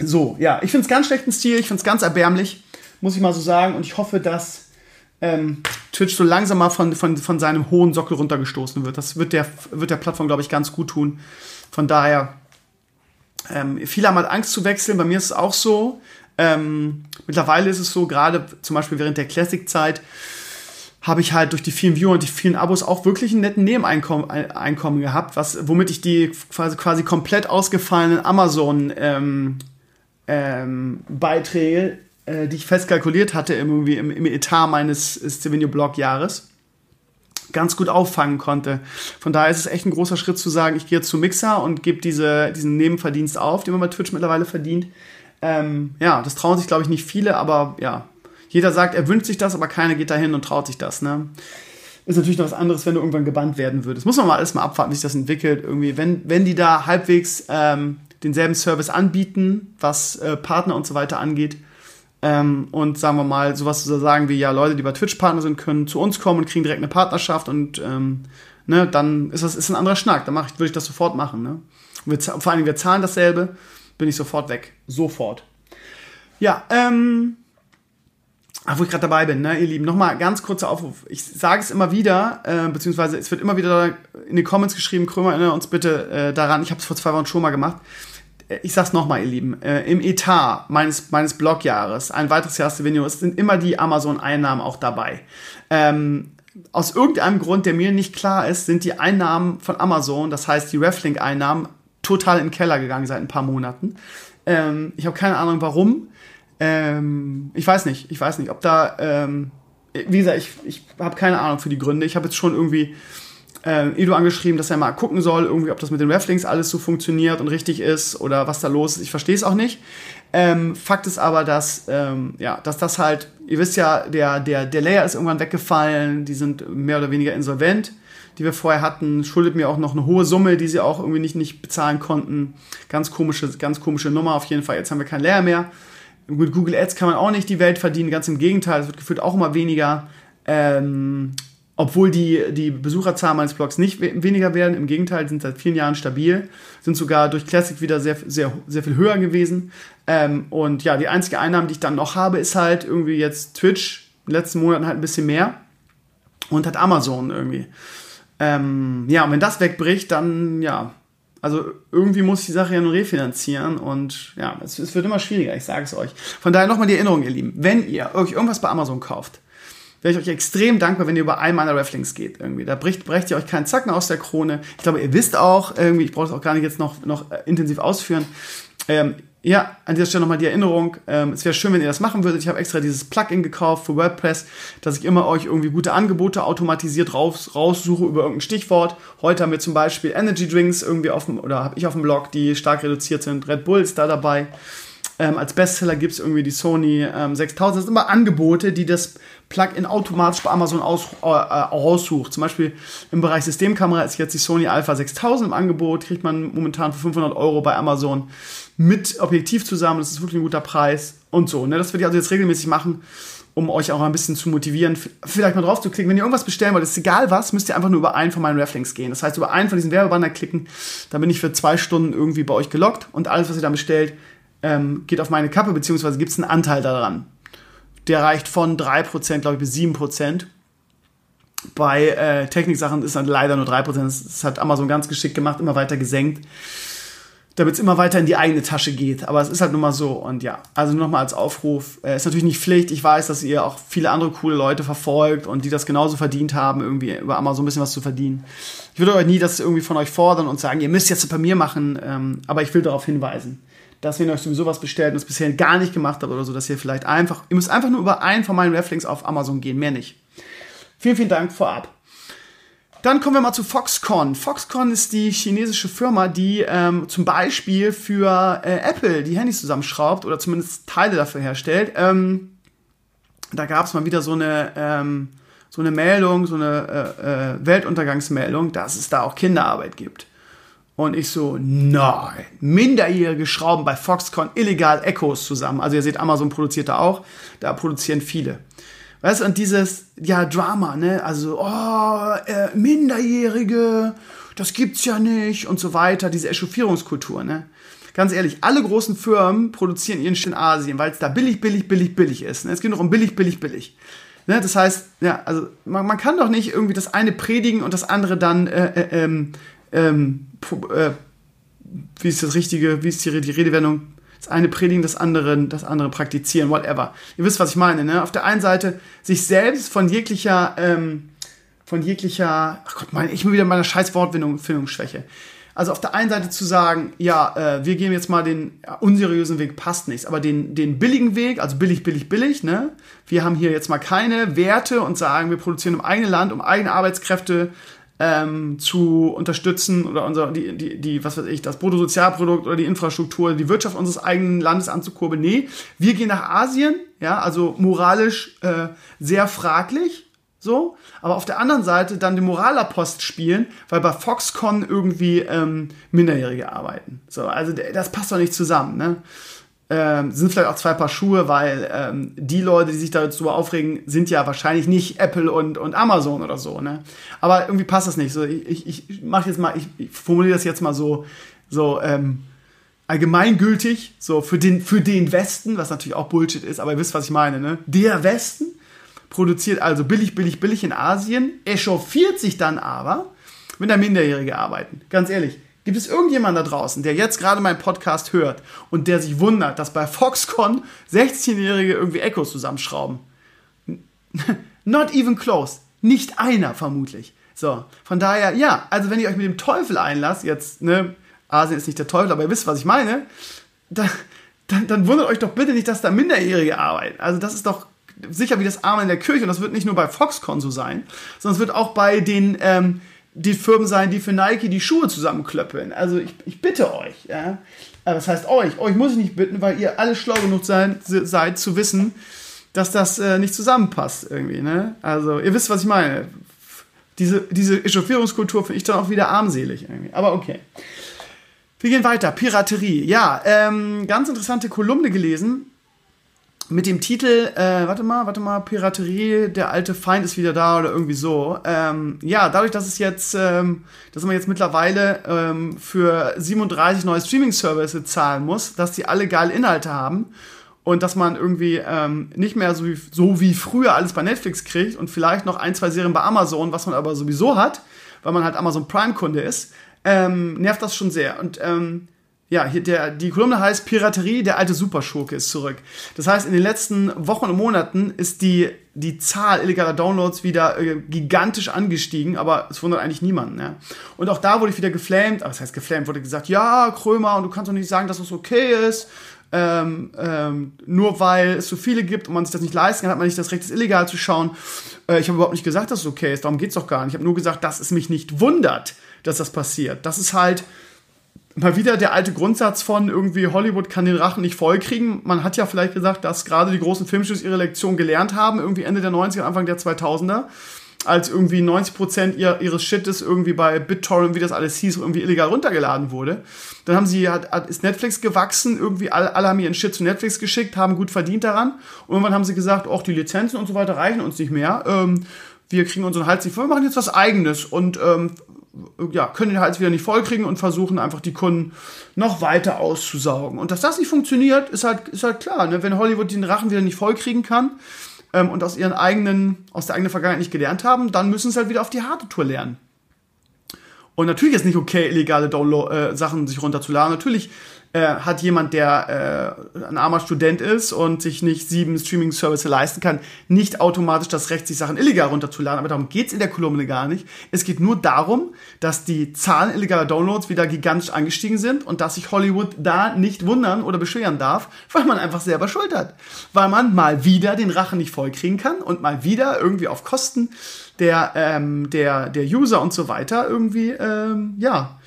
So, ja, ich finde es ganz schlechten Stil, ich finde es ganz erbärmlich, muss ich mal so sagen. Und ich hoffe, dass ähm, Twitch so langsam mal von, von, von seinem hohen Sockel runtergestoßen wird. Das wird der, wird der Plattform, glaube ich, ganz gut tun. Von daher, ähm, viele haben halt Angst zu wechseln. Bei mir ist es auch so. Ähm, mittlerweile ist es so, gerade zum Beispiel während der Classic-Zeit, habe ich halt durch die vielen Viewer und die vielen Abos auch wirklich einen netten Nebeneinkommen Einkommen gehabt, was, womit ich die quasi, quasi komplett ausgefallenen Amazon ähm, ähm, Beiträge, äh, die ich fest kalkuliert hatte, irgendwie im, im Etat meines Stevenio Blog Jahres, ganz gut auffangen konnte. Von daher ist es echt ein großer Schritt zu sagen, ich gehe zu Mixer und gebe diese, diesen Nebenverdienst auf, den man bei Twitch mittlerweile verdient. Ähm, ja, das trauen sich, glaube ich, nicht viele, aber ja, jeder sagt, er wünscht sich das, aber keiner geht dahin und traut sich das. Ne? Ist natürlich noch was anderes, wenn du irgendwann gebannt werden würdest. Muss man mal alles mal abwarten, wie sich das entwickelt. Irgendwie, wenn, wenn die da halbwegs ähm, denselben Service anbieten, was äh, Partner und so weiter angeht, ähm, und sagen wir mal, sowas zu sagen wie, ja, Leute, die bei Twitch-Partner sind, können zu uns kommen und kriegen direkt eine Partnerschaft und ähm, ne, dann ist das ist ein anderer Schnack. Dann würde ich das sofort machen. Ne? Wir, vor allem, wir zahlen dasselbe, bin ich sofort weg. Sofort. Ja, ähm, Ach, wo ich gerade dabei bin, ne, ihr Lieben, nochmal ganz kurzer Aufruf. Ich sage es immer wieder, äh, beziehungsweise es wird immer wieder in die Comments geschrieben, Krömer, erinnere uns bitte äh, daran, ich habe es vor zwei Wochen schon mal gemacht. Äh, ich sag's nochmal, ihr Lieben, äh, im Etat meines, meines Blogjahres, ein weiteres Jahr Stevenio, sind immer die Amazon-Einnahmen auch dabei. Ähm, aus irgendeinem Grund, der mir nicht klar ist, sind die Einnahmen von Amazon, das heißt die Reflink-Einnahmen, total in den Keller gegangen seit ein paar Monaten. Ähm, ich habe keine Ahnung warum. Ähm, ich weiß nicht, ich weiß nicht, ob da, ähm, wie gesagt, ich, ich habe keine Ahnung für die Gründe. Ich habe jetzt schon irgendwie äh, Edu angeschrieben, dass er mal gucken soll, irgendwie, ob das mit den Reflinks alles so funktioniert und richtig ist oder was da los ist. Ich verstehe es auch nicht. Ähm, Fakt ist aber, dass, ähm, ja, dass das halt, ihr wisst ja, der, der, der Layer ist irgendwann weggefallen, die sind mehr oder weniger insolvent, die wir vorher hatten, schuldet mir auch noch eine hohe Summe, die sie auch irgendwie nicht, nicht bezahlen konnten. Ganz komische, ganz komische Nummer auf jeden Fall. Jetzt haben wir kein Layer mehr. Mit Google Ads kann man auch nicht die Welt verdienen, ganz im Gegenteil, es wird gefühlt auch immer weniger. Ähm, obwohl die, die Besucherzahlen meines Blogs nicht weniger werden, im Gegenteil, sind seit vielen Jahren stabil, sind sogar durch Classic wieder sehr, sehr, sehr viel höher gewesen. Ähm, und ja, die einzige Einnahme, die ich dann noch habe, ist halt irgendwie jetzt Twitch, in den letzten Monaten halt ein bisschen mehr und hat Amazon irgendwie. Ähm, ja, und wenn das wegbricht, dann ja, also irgendwie muss ich die Sache ja nur refinanzieren und ja, es, es wird immer schwieriger, ich sage es euch. Von daher nochmal die Erinnerung, ihr Lieben, wenn ihr euch irgendwas bei Amazon kauft, wäre ich euch extrem dankbar, wenn ihr über einen meiner Reflinks geht. Irgendwie. Da bricht, brecht ihr euch keinen Zacken aus der Krone. Ich glaube, ihr wisst auch, irgendwie, ich brauche es auch gar nicht jetzt noch, noch äh, intensiv ausführen. Ähm, ja, an dieser Stelle nochmal die Erinnerung. Ähm, es wäre schön, wenn ihr das machen würdet. Ich habe extra dieses Plugin gekauft für WordPress, dass ich immer euch irgendwie gute Angebote automatisiert raus, raussuche über irgendein Stichwort. Heute haben wir zum Beispiel Energy Drinks irgendwie auf dem, oder habe ich auf dem Blog, die stark reduziert sind. Red Bull ist da dabei. Ähm, als Bestseller gibt es irgendwie die Sony ähm, 6000. Das sind immer Angebote, die das Plugin automatisch bei Amazon aus, äh, aussucht. Zum Beispiel im Bereich Systemkamera ist jetzt die Sony Alpha 6000 im Angebot, kriegt man momentan für 500 Euro bei Amazon mit Objektiv zusammen. Das ist wirklich ein guter Preis und so. Ne? Das werde ich also jetzt regelmäßig machen, um euch auch ein bisschen zu motivieren, vielleicht mal drauf zu klicken. Wenn ihr irgendwas bestellen wollt, ist egal was, müsst ihr einfach nur über einen von meinen Reflinks gehen. Das heißt, über einen von diesen Werbebanner klicken, dann bin ich für zwei Stunden irgendwie bei euch gelockt und alles, was ihr dann bestellt, ähm, geht auf meine Kappe, beziehungsweise gibt es einen Anteil daran. Der reicht von 3%, glaube ich, bis 7%. Bei äh, Techniksachen ist dann leider nur 3%. Das, das hat Amazon ganz geschickt gemacht, immer weiter gesenkt, damit es immer weiter in die eigene Tasche geht. Aber es ist halt nun mal so. Und ja, also nur nochmal als Aufruf. Äh, ist natürlich nicht Pflicht. Ich weiß, dass ihr auch viele andere coole Leute verfolgt und die das genauso verdient haben, irgendwie über Amazon ein bisschen was zu verdienen. Ich würde euch nie das irgendwie von euch fordern und sagen, ihr müsst jetzt bei mir machen. Ähm, aber ich will darauf hinweisen dass wenn ihr euch sowieso was bestellt und es bisher gar nicht gemacht habt oder so, dass ihr vielleicht einfach, ihr müsst einfach nur über einen von meinen Reflinks auf Amazon gehen, mehr nicht. Vielen, vielen Dank vorab. Dann kommen wir mal zu Foxconn. Foxconn ist die chinesische Firma, die ähm, zum Beispiel für äh, Apple die Handys zusammenschraubt oder zumindest Teile dafür herstellt. Ähm, da gab es mal wieder so eine, ähm, so eine Meldung, so eine äh, äh, Weltuntergangsmeldung, dass es da auch Kinderarbeit gibt. Und ich so, nein, Minderjährige schrauben bei Foxconn illegal Echos zusammen. Also ihr seht, Amazon produziert da auch, da produzieren viele. Weißt du, und dieses, ja, Drama, ne, also, oh, äh, Minderjährige, das gibt's ja nicht und so weiter, diese Echauffierungskultur, ne. Ganz ehrlich, alle großen Firmen produzieren ihren Shit in Asien, weil es da billig, billig, billig, billig ist. Ne? Es geht noch um billig, billig, billig. Ne? Das heißt, ja, also man, man kann doch nicht irgendwie das eine predigen und das andere dann äh, äh, ähm, ähm, äh, wie ist das richtige, wie ist die, die Redewendung? Das eine predigen, das andere, das andere praktizieren, whatever. Ihr wisst, was ich meine, ne? Auf der einen Seite sich selbst von jeglicher, ähm, von jeglicher, ach Gott, meine, ich bin wieder in meiner scheiß Wortfindungsschwäche. Also auf der einen Seite zu sagen, ja, äh, wir gehen jetzt mal den unseriösen Weg, passt nichts, aber den, den billigen Weg, also billig, billig, billig, ne? Wir haben hier jetzt mal keine Werte und sagen, wir produzieren im eigenen Land, um eigene Arbeitskräfte ähm, zu unterstützen oder unser, die, die, die, was weiß ich, das Bruttosozialprodukt oder die Infrastruktur, die Wirtschaft unseres eigenen Landes anzukurbeln. Nee, wir gehen nach Asien, ja, also moralisch äh, sehr fraglich, so, aber auf der anderen Seite dann den Moralapost spielen, weil bei Foxconn irgendwie ähm, Minderjährige arbeiten. So, also das passt doch nicht zusammen, ne? Ähm, sind vielleicht auch zwei Paar Schuhe, weil ähm, die Leute, die sich darüber aufregen, sind ja wahrscheinlich nicht Apple und, und Amazon oder so, ne? Aber irgendwie passt das nicht. So, ich, ich, ich jetzt mal, ich, ich formuliere das jetzt mal so, so, ähm, allgemeingültig, so für den, für den Westen, was natürlich auch Bullshit ist, aber ihr wisst, was ich meine, ne? Der Westen produziert also billig, billig, billig in Asien, echauffiert sich dann aber, wenn da Minderjährige arbeiten. Ganz ehrlich, gibt es irgendjemanden da draußen, der jetzt gerade meinen Podcast hört und der sich wundert, dass bei Foxconn 16-Jährige irgendwie Echos zusammenschrauben? Not even close. Nicht einer vermutlich. So, von daher, ja, also wenn ihr euch mit dem Teufel einlasst, jetzt, ne, Asien ist nicht der Teufel, aber ihr wisst, was ich meine, da, dann, dann wundert euch doch bitte nicht, dass da Minderjährige arbeiten. Also das ist doch sicher wie das Arme in der Kirche und das wird nicht nur bei Foxconn so sein, sondern es wird auch bei den, ähm, die Firmen sein, die für Nike die Schuhe zusammenklöppeln. Also ich, ich bitte euch, ja. Aber das heißt euch, euch muss ich nicht bitten, weil ihr alle schlau genug sein, seid zu wissen, dass das äh, nicht zusammenpasst irgendwie. Ne? Also ihr wisst, was ich meine diese, diese Echauffierungskultur finde ich dann auch wieder armselig irgendwie. Aber okay. Wir gehen weiter. Piraterie. Ja, ähm, ganz interessante Kolumne gelesen mit dem Titel, äh, warte mal, warte mal, Piraterie, der alte Feind ist wieder da oder irgendwie so. Ähm, ja, dadurch, dass es jetzt, ähm, dass man jetzt mittlerweile ähm, für 37 neue Streaming-Services zahlen muss, dass die alle geile Inhalte haben und dass man irgendwie ähm, nicht mehr so wie, so wie früher alles bei Netflix kriegt und vielleicht noch ein, zwei Serien bei Amazon, was man aber sowieso hat, weil man halt Amazon Prime-Kunde ist, ähm, nervt das schon sehr. Und ähm, ja, hier der, die Kolumne heißt Piraterie, der alte Superschurke ist zurück. Das heißt, in den letzten Wochen und Monaten ist die, die Zahl illegaler Downloads wieder äh, gigantisch angestiegen, aber es wundert eigentlich niemanden. Ja. Und auch da wurde ich wieder geflamed, aber das heißt geflamed, wurde gesagt, ja, Krömer, und du kannst doch nicht sagen, dass das okay ist ähm, ähm, nur weil es so viele gibt und man sich das nicht leisten kann, hat man nicht das Recht, es illegal zu schauen. Äh, ich habe überhaupt nicht gesagt, dass es okay ist. Darum geht es doch gar nicht. Ich habe nur gesagt, dass es mich nicht wundert, dass das passiert. Das ist halt mal wieder der alte Grundsatz von irgendwie Hollywood kann den Rachen nicht vollkriegen. Man hat ja vielleicht gesagt, dass gerade die großen Filmstudios ihre Lektion gelernt haben, irgendwie Ende der 90er, Anfang der 2000er als irgendwie 90% ihr, ihres Shites irgendwie bei BitTorrent, wie das alles hieß, irgendwie illegal runtergeladen wurde. Dann haben sie, hat, hat, ist Netflix gewachsen, irgendwie alle, alle haben ihren Shit zu Netflix geschickt, haben gut verdient daran. Und irgendwann haben sie gesagt, auch die Lizenzen und so weiter reichen uns nicht mehr. Ähm, wir kriegen unseren Hals nicht voll, wir machen jetzt was eigenes und ähm, ja, können den Hals wieder nicht vollkriegen und versuchen einfach die Kunden noch weiter auszusaugen. Und dass das nicht funktioniert, ist halt, ist halt klar. Ne? Wenn Hollywood den Rachen wieder nicht vollkriegen kann, ähm, und aus ihren eigenen, aus der eigenen Vergangenheit nicht gelernt haben, dann müssen sie halt wieder auf die harte Tour lernen. Und natürlich ist nicht okay, illegale Download äh, Sachen sich runterzuladen. Natürlich äh, hat jemand, der äh, ein armer Student ist und sich nicht sieben Streaming-Services leisten kann, nicht automatisch das Recht, sich Sachen illegal runterzuladen. Aber darum geht's in der Kolumne gar nicht. Es geht nur darum, dass die Zahlen illegaler Downloads wieder gigantisch angestiegen sind und dass sich Hollywood da nicht wundern oder beschweren darf, weil man einfach selber Schuld hat. Weil man mal wieder den Rachen nicht vollkriegen kann und mal wieder irgendwie auf Kosten der, ähm, der, der User und so weiter irgendwie, ähm, ja,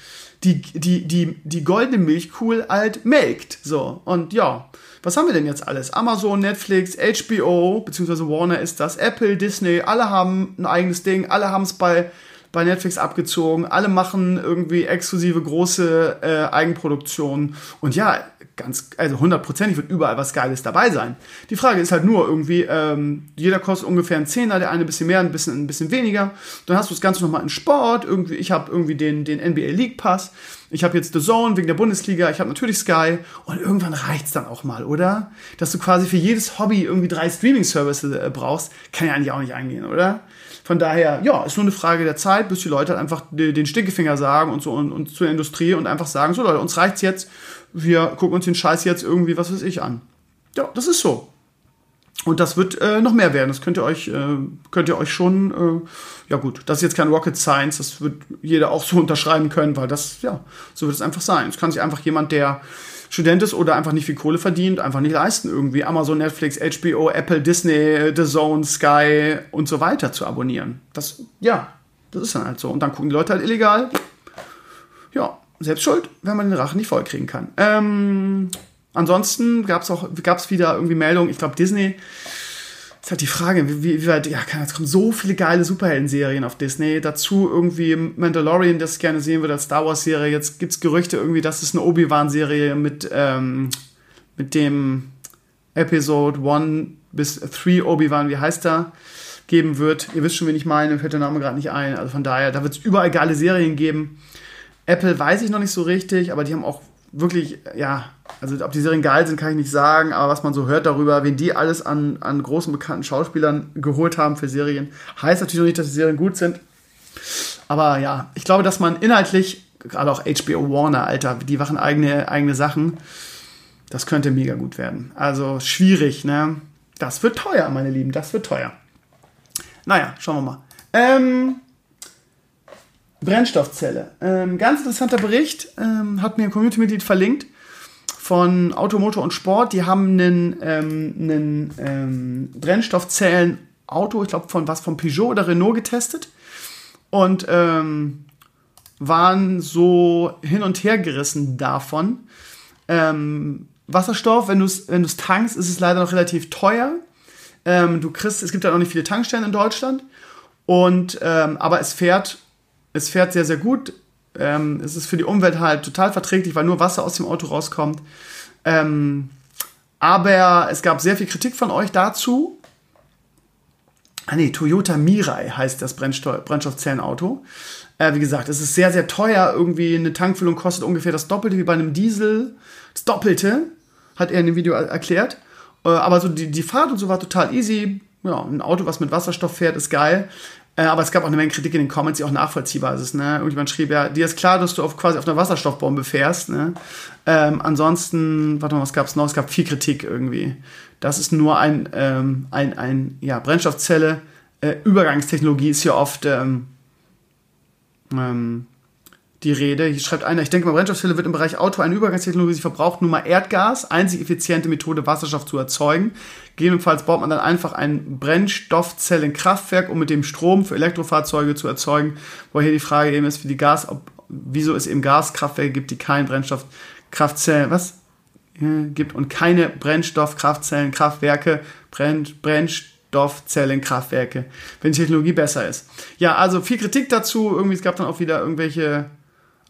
die, die, die, die goldene Milchkuh halt melkt. So, und ja, was haben wir denn jetzt alles? Amazon, Netflix, HBO, beziehungsweise Warner ist das, Apple, Disney, alle haben ein eigenes Ding, alle haben es bei, bei Netflix abgezogen, alle machen irgendwie exklusive große äh, Eigenproduktionen. Und ja, ganz, also hundertprozentig wird überall was Geiles dabei sein. Die Frage ist halt nur irgendwie, ähm, jeder kostet ungefähr einen Zehner, der eine ein bisschen mehr, ein bisschen, ein bisschen weniger. Dann hast du das Ganze nochmal in Sport, irgendwie, ich habe irgendwie den, den NBA League Pass, ich habe jetzt The Zone wegen der Bundesliga, ich habe natürlich Sky und irgendwann reicht's dann auch mal, oder? Dass du quasi für jedes Hobby irgendwie drei Streaming-Services äh, brauchst, kann ja eigentlich auch nicht eingehen, oder? Von daher, ja, ist nur eine Frage der Zeit, bis die Leute halt einfach den Stinkefinger sagen und so und, und zur Industrie und einfach sagen, so Leute, uns reicht's jetzt, wir gucken uns den Scheiß jetzt irgendwie, was weiß ich, an. Ja, das ist so. Und das wird äh, noch mehr werden. Das könnt ihr euch, äh, könnt ihr euch schon, äh, ja gut, das ist jetzt kein Rocket Science, das wird jeder auch so unterschreiben können, weil das, ja, so wird es einfach sein. Es kann sich einfach jemand, der Student ist oder einfach nicht viel Kohle verdient, einfach nicht leisten, irgendwie Amazon, Netflix, HBO, Apple, Disney, The Zone, Sky und so weiter zu abonnieren. Das, ja, das ist dann halt so. Und dann gucken die Leute halt illegal. Ja, selbst schuld, wenn man den Rachen nicht vollkriegen kann. Ähm, ansonsten gab es auch gab's wieder irgendwie Meldungen, ich glaube Disney ist halt die Frage, wie, wie weit, ja, es kommen so viele geile Superhelden-Serien auf Disney. Dazu irgendwie Mandalorian, das ich gerne sehen würde als Star Wars-Serie. Jetzt gibt es Gerüchte irgendwie, dass es eine Obi-Wan-Serie mit, ähm, mit dem Episode 1 bis 3 Obi-Wan, wie heißt er, geben wird. Ihr wisst schon, wen ich meine, fällt der Name gerade nicht ein. Also von daher, da wird es überall geile Serien geben. Apple weiß ich noch nicht so richtig, aber die haben auch wirklich, ja, also ob die Serien geil sind, kann ich nicht sagen, aber was man so hört darüber, wen die alles an, an großen bekannten Schauspielern geholt haben für Serien, heißt natürlich noch nicht, dass die Serien gut sind. Aber ja, ich glaube, dass man inhaltlich, gerade auch HBO Warner, Alter, die machen eigene, eigene Sachen, das könnte mega gut werden. Also schwierig, ne? Das wird teuer, meine Lieben, das wird teuer. Naja, schauen wir mal. Ähm, Brennstoffzelle. Ähm, ganz interessanter Bericht, ähm, hat mir ein Community-Mitglied verlinkt von Automotor und Sport. Die haben einen, ähm, einen ähm, Brennstoffzellen-Auto, ich glaube von was, von Peugeot oder Renault getestet und ähm, waren so hin und her gerissen davon. Ähm, Wasserstoff, wenn du es wenn tankst, ist es leider noch relativ teuer. Ähm, du kriegst, es gibt ja noch nicht viele Tankstellen in Deutschland. Und, ähm, aber es fährt, es fährt sehr, sehr gut. Ähm, es ist für die Umwelt halt total verträglich, weil nur Wasser aus dem Auto rauskommt. Ähm, aber es gab sehr viel Kritik von euch dazu. Ah nee, Toyota Mirai heißt das Brennstoffzellenauto. Äh, wie gesagt, es ist sehr, sehr teuer. Irgendwie eine Tankfüllung kostet ungefähr das Doppelte wie bei einem Diesel. Das Doppelte, hat er in dem Video erklärt. Äh, aber so die, die Fahrt und so war total easy. Ja, ein Auto, was mit Wasserstoff fährt, ist geil. Äh, aber es gab auch eine Menge Kritik in den Comments, die auch nachvollziehbar ist. Ne? Irgendjemand schrieb ja, dir ist klar, dass du auf, quasi auf einer Wasserstoffbombe fährst. Ne? Ähm, ansonsten, warte mal, was gab es noch? Es gab viel Kritik irgendwie. Das ist nur ein, ähm, ein, ein ja, Brennstoffzelle. Äh, Übergangstechnologie ist hier oft ähm, ähm die Rede. Hier schreibt einer, ich denke mal, Brennstoffzelle wird im Bereich Auto eine Übergangstechnologie. Sie verbraucht nun mal Erdgas, einzig effiziente Methode, Wasserstoff zu erzeugen. Gegebenenfalls baut man dann einfach ein Brennstoffzellenkraftwerk, um mit dem Strom für Elektrofahrzeuge zu erzeugen. Wo hier die Frage eben ist, für die Gas, ob, wieso es eben Gaskraftwerke gibt, die keinen Brennstoffkraftzellen, was? gibt und keine Brennstoffkraftzellenkraftwerke, Brenn, Brennstoffzellenkraftwerke, wenn die Technologie besser ist. Ja, also viel Kritik dazu. Irgendwie, es gab dann auch wieder irgendwelche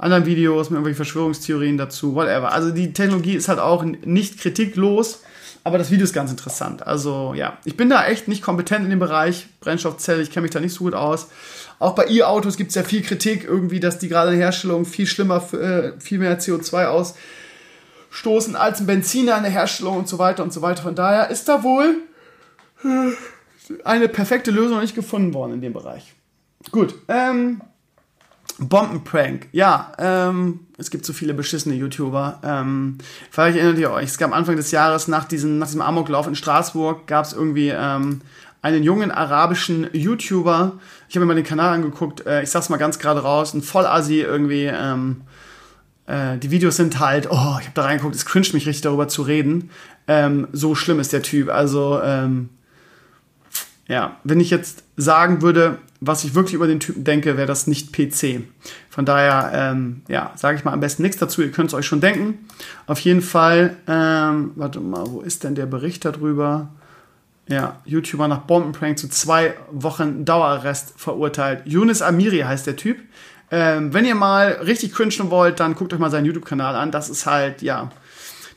anderen Videos mit irgendwelchen Verschwörungstheorien dazu, whatever. Also die Technologie ist halt auch nicht kritiklos, aber das Video ist ganz interessant. Also ja, ich bin da echt nicht kompetent in dem Bereich Brennstoffzelle, ich kenne mich da nicht so gut aus. Auch bei E-Autos gibt es ja viel Kritik irgendwie, dass die gerade in der Herstellung viel schlimmer, äh, viel mehr CO2 ausstoßen als ein Benziner in der Herstellung und so weiter und so weiter. Von daher ist da wohl äh, eine perfekte Lösung nicht gefunden worden in dem Bereich. Gut, ähm, Bombenprank. Ja, ähm, es gibt so viele beschissene YouTuber. Ähm, vielleicht erinnert ihr euch, es gab Anfang des Jahres nach diesem, nach diesem Amoklauf in Straßburg, gab es irgendwie ähm, einen jungen arabischen YouTuber. Ich habe mir mal den Kanal angeguckt. Äh, ich sag's mal ganz gerade raus, ein Vollasi irgendwie. Ähm, äh, die Videos sind halt, oh, ich habe da reingeguckt, es cringet mich richtig darüber zu reden. Ähm, so schlimm ist der Typ. Also, ähm, ja, wenn ich jetzt sagen würde, was ich wirklich über den Typen denke, wäre das nicht PC. Von daher, ähm, ja, sage ich mal am besten nichts dazu. Ihr könnt es euch schon denken. Auf jeden Fall, ähm, warte mal, wo ist denn der Bericht darüber? Ja, YouTuber nach Bombenprank zu zwei Wochen Dauerarrest verurteilt. Yunus Amiri heißt der Typ. Ähm, wenn ihr mal richtig cringen wollt, dann guckt euch mal seinen YouTube-Kanal an. Das ist halt, ja,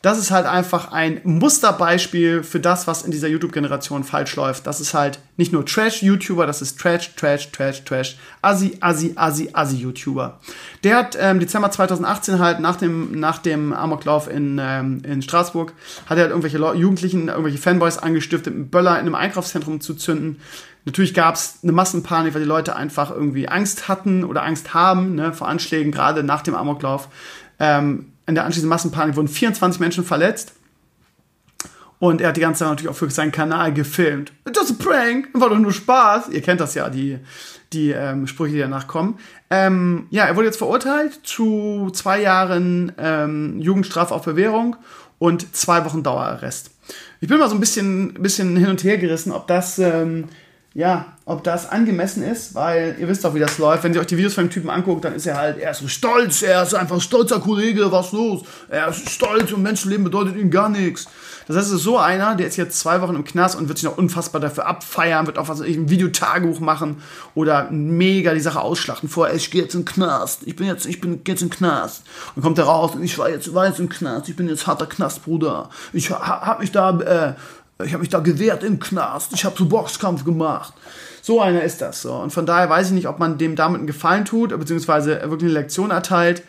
das ist halt einfach ein Musterbeispiel für das, was in dieser YouTube-Generation falsch läuft. Das ist halt nicht nur Trash-YouTuber, das ist Trash, Trash, Trash, Trash, Assi, Assi, Assi, Assi-YouTuber. Der hat ähm, Dezember 2018 halt nach dem, nach dem Amoklauf in, ähm, in Straßburg, hat er halt irgendwelche Le Jugendlichen, irgendwelche Fanboys angestiftet, einen Böller in einem Einkaufszentrum zu zünden. Natürlich gab es eine Massenpanik, weil die Leute einfach irgendwie Angst hatten oder Angst haben ne, vor Anschlägen, gerade nach dem Amoklauf. Ähm, in der anschließenden Massenpanik wurden 24 Menschen verletzt. Und er hat die ganze Zeit natürlich auch für seinen Kanal gefilmt. Das ist ein Prank, war doch nur Spaß. Ihr kennt das ja, die, die ähm, Sprüche, die danach kommen. Ähm, ja, er wurde jetzt verurteilt zu zwei Jahren ähm, Jugendstrafe auf Bewährung und zwei Wochen Dauerarrest. Ich bin mal so ein bisschen, bisschen hin und her gerissen, ob das ähm, ja, ob das angemessen ist, weil ihr wisst doch, wie das läuft. Wenn ihr euch die Videos von dem Typen anguckt, dann ist er halt, er ist so stolz, er ist einfach ein stolzer Kollege, was los? Er ist stolz und Menschenleben bedeutet ihm gar nichts. Das heißt, es ist so einer, der ist jetzt zwei Wochen im Knast und wird sich noch unfassbar dafür abfeiern, wird auch was ich, ein Videotagebuch machen oder mega die Sache ausschlachten. Vorher, ich gehe jetzt in den Knast, ich bin jetzt, ich bin jetzt im Knast. Und kommt er raus und ich war jetzt, war jetzt im Knast, ich bin jetzt harter Knastbruder. Ich hab mich da, äh, ich habe mich da gewehrt im Knast. Ich habe so Boxkampf gemacht. So einer ist das. So. Und von daher weiß ich nicht, ob man dem damit einen Gefallen tut, beziehungsweise wirklich eine Lektion erteilt.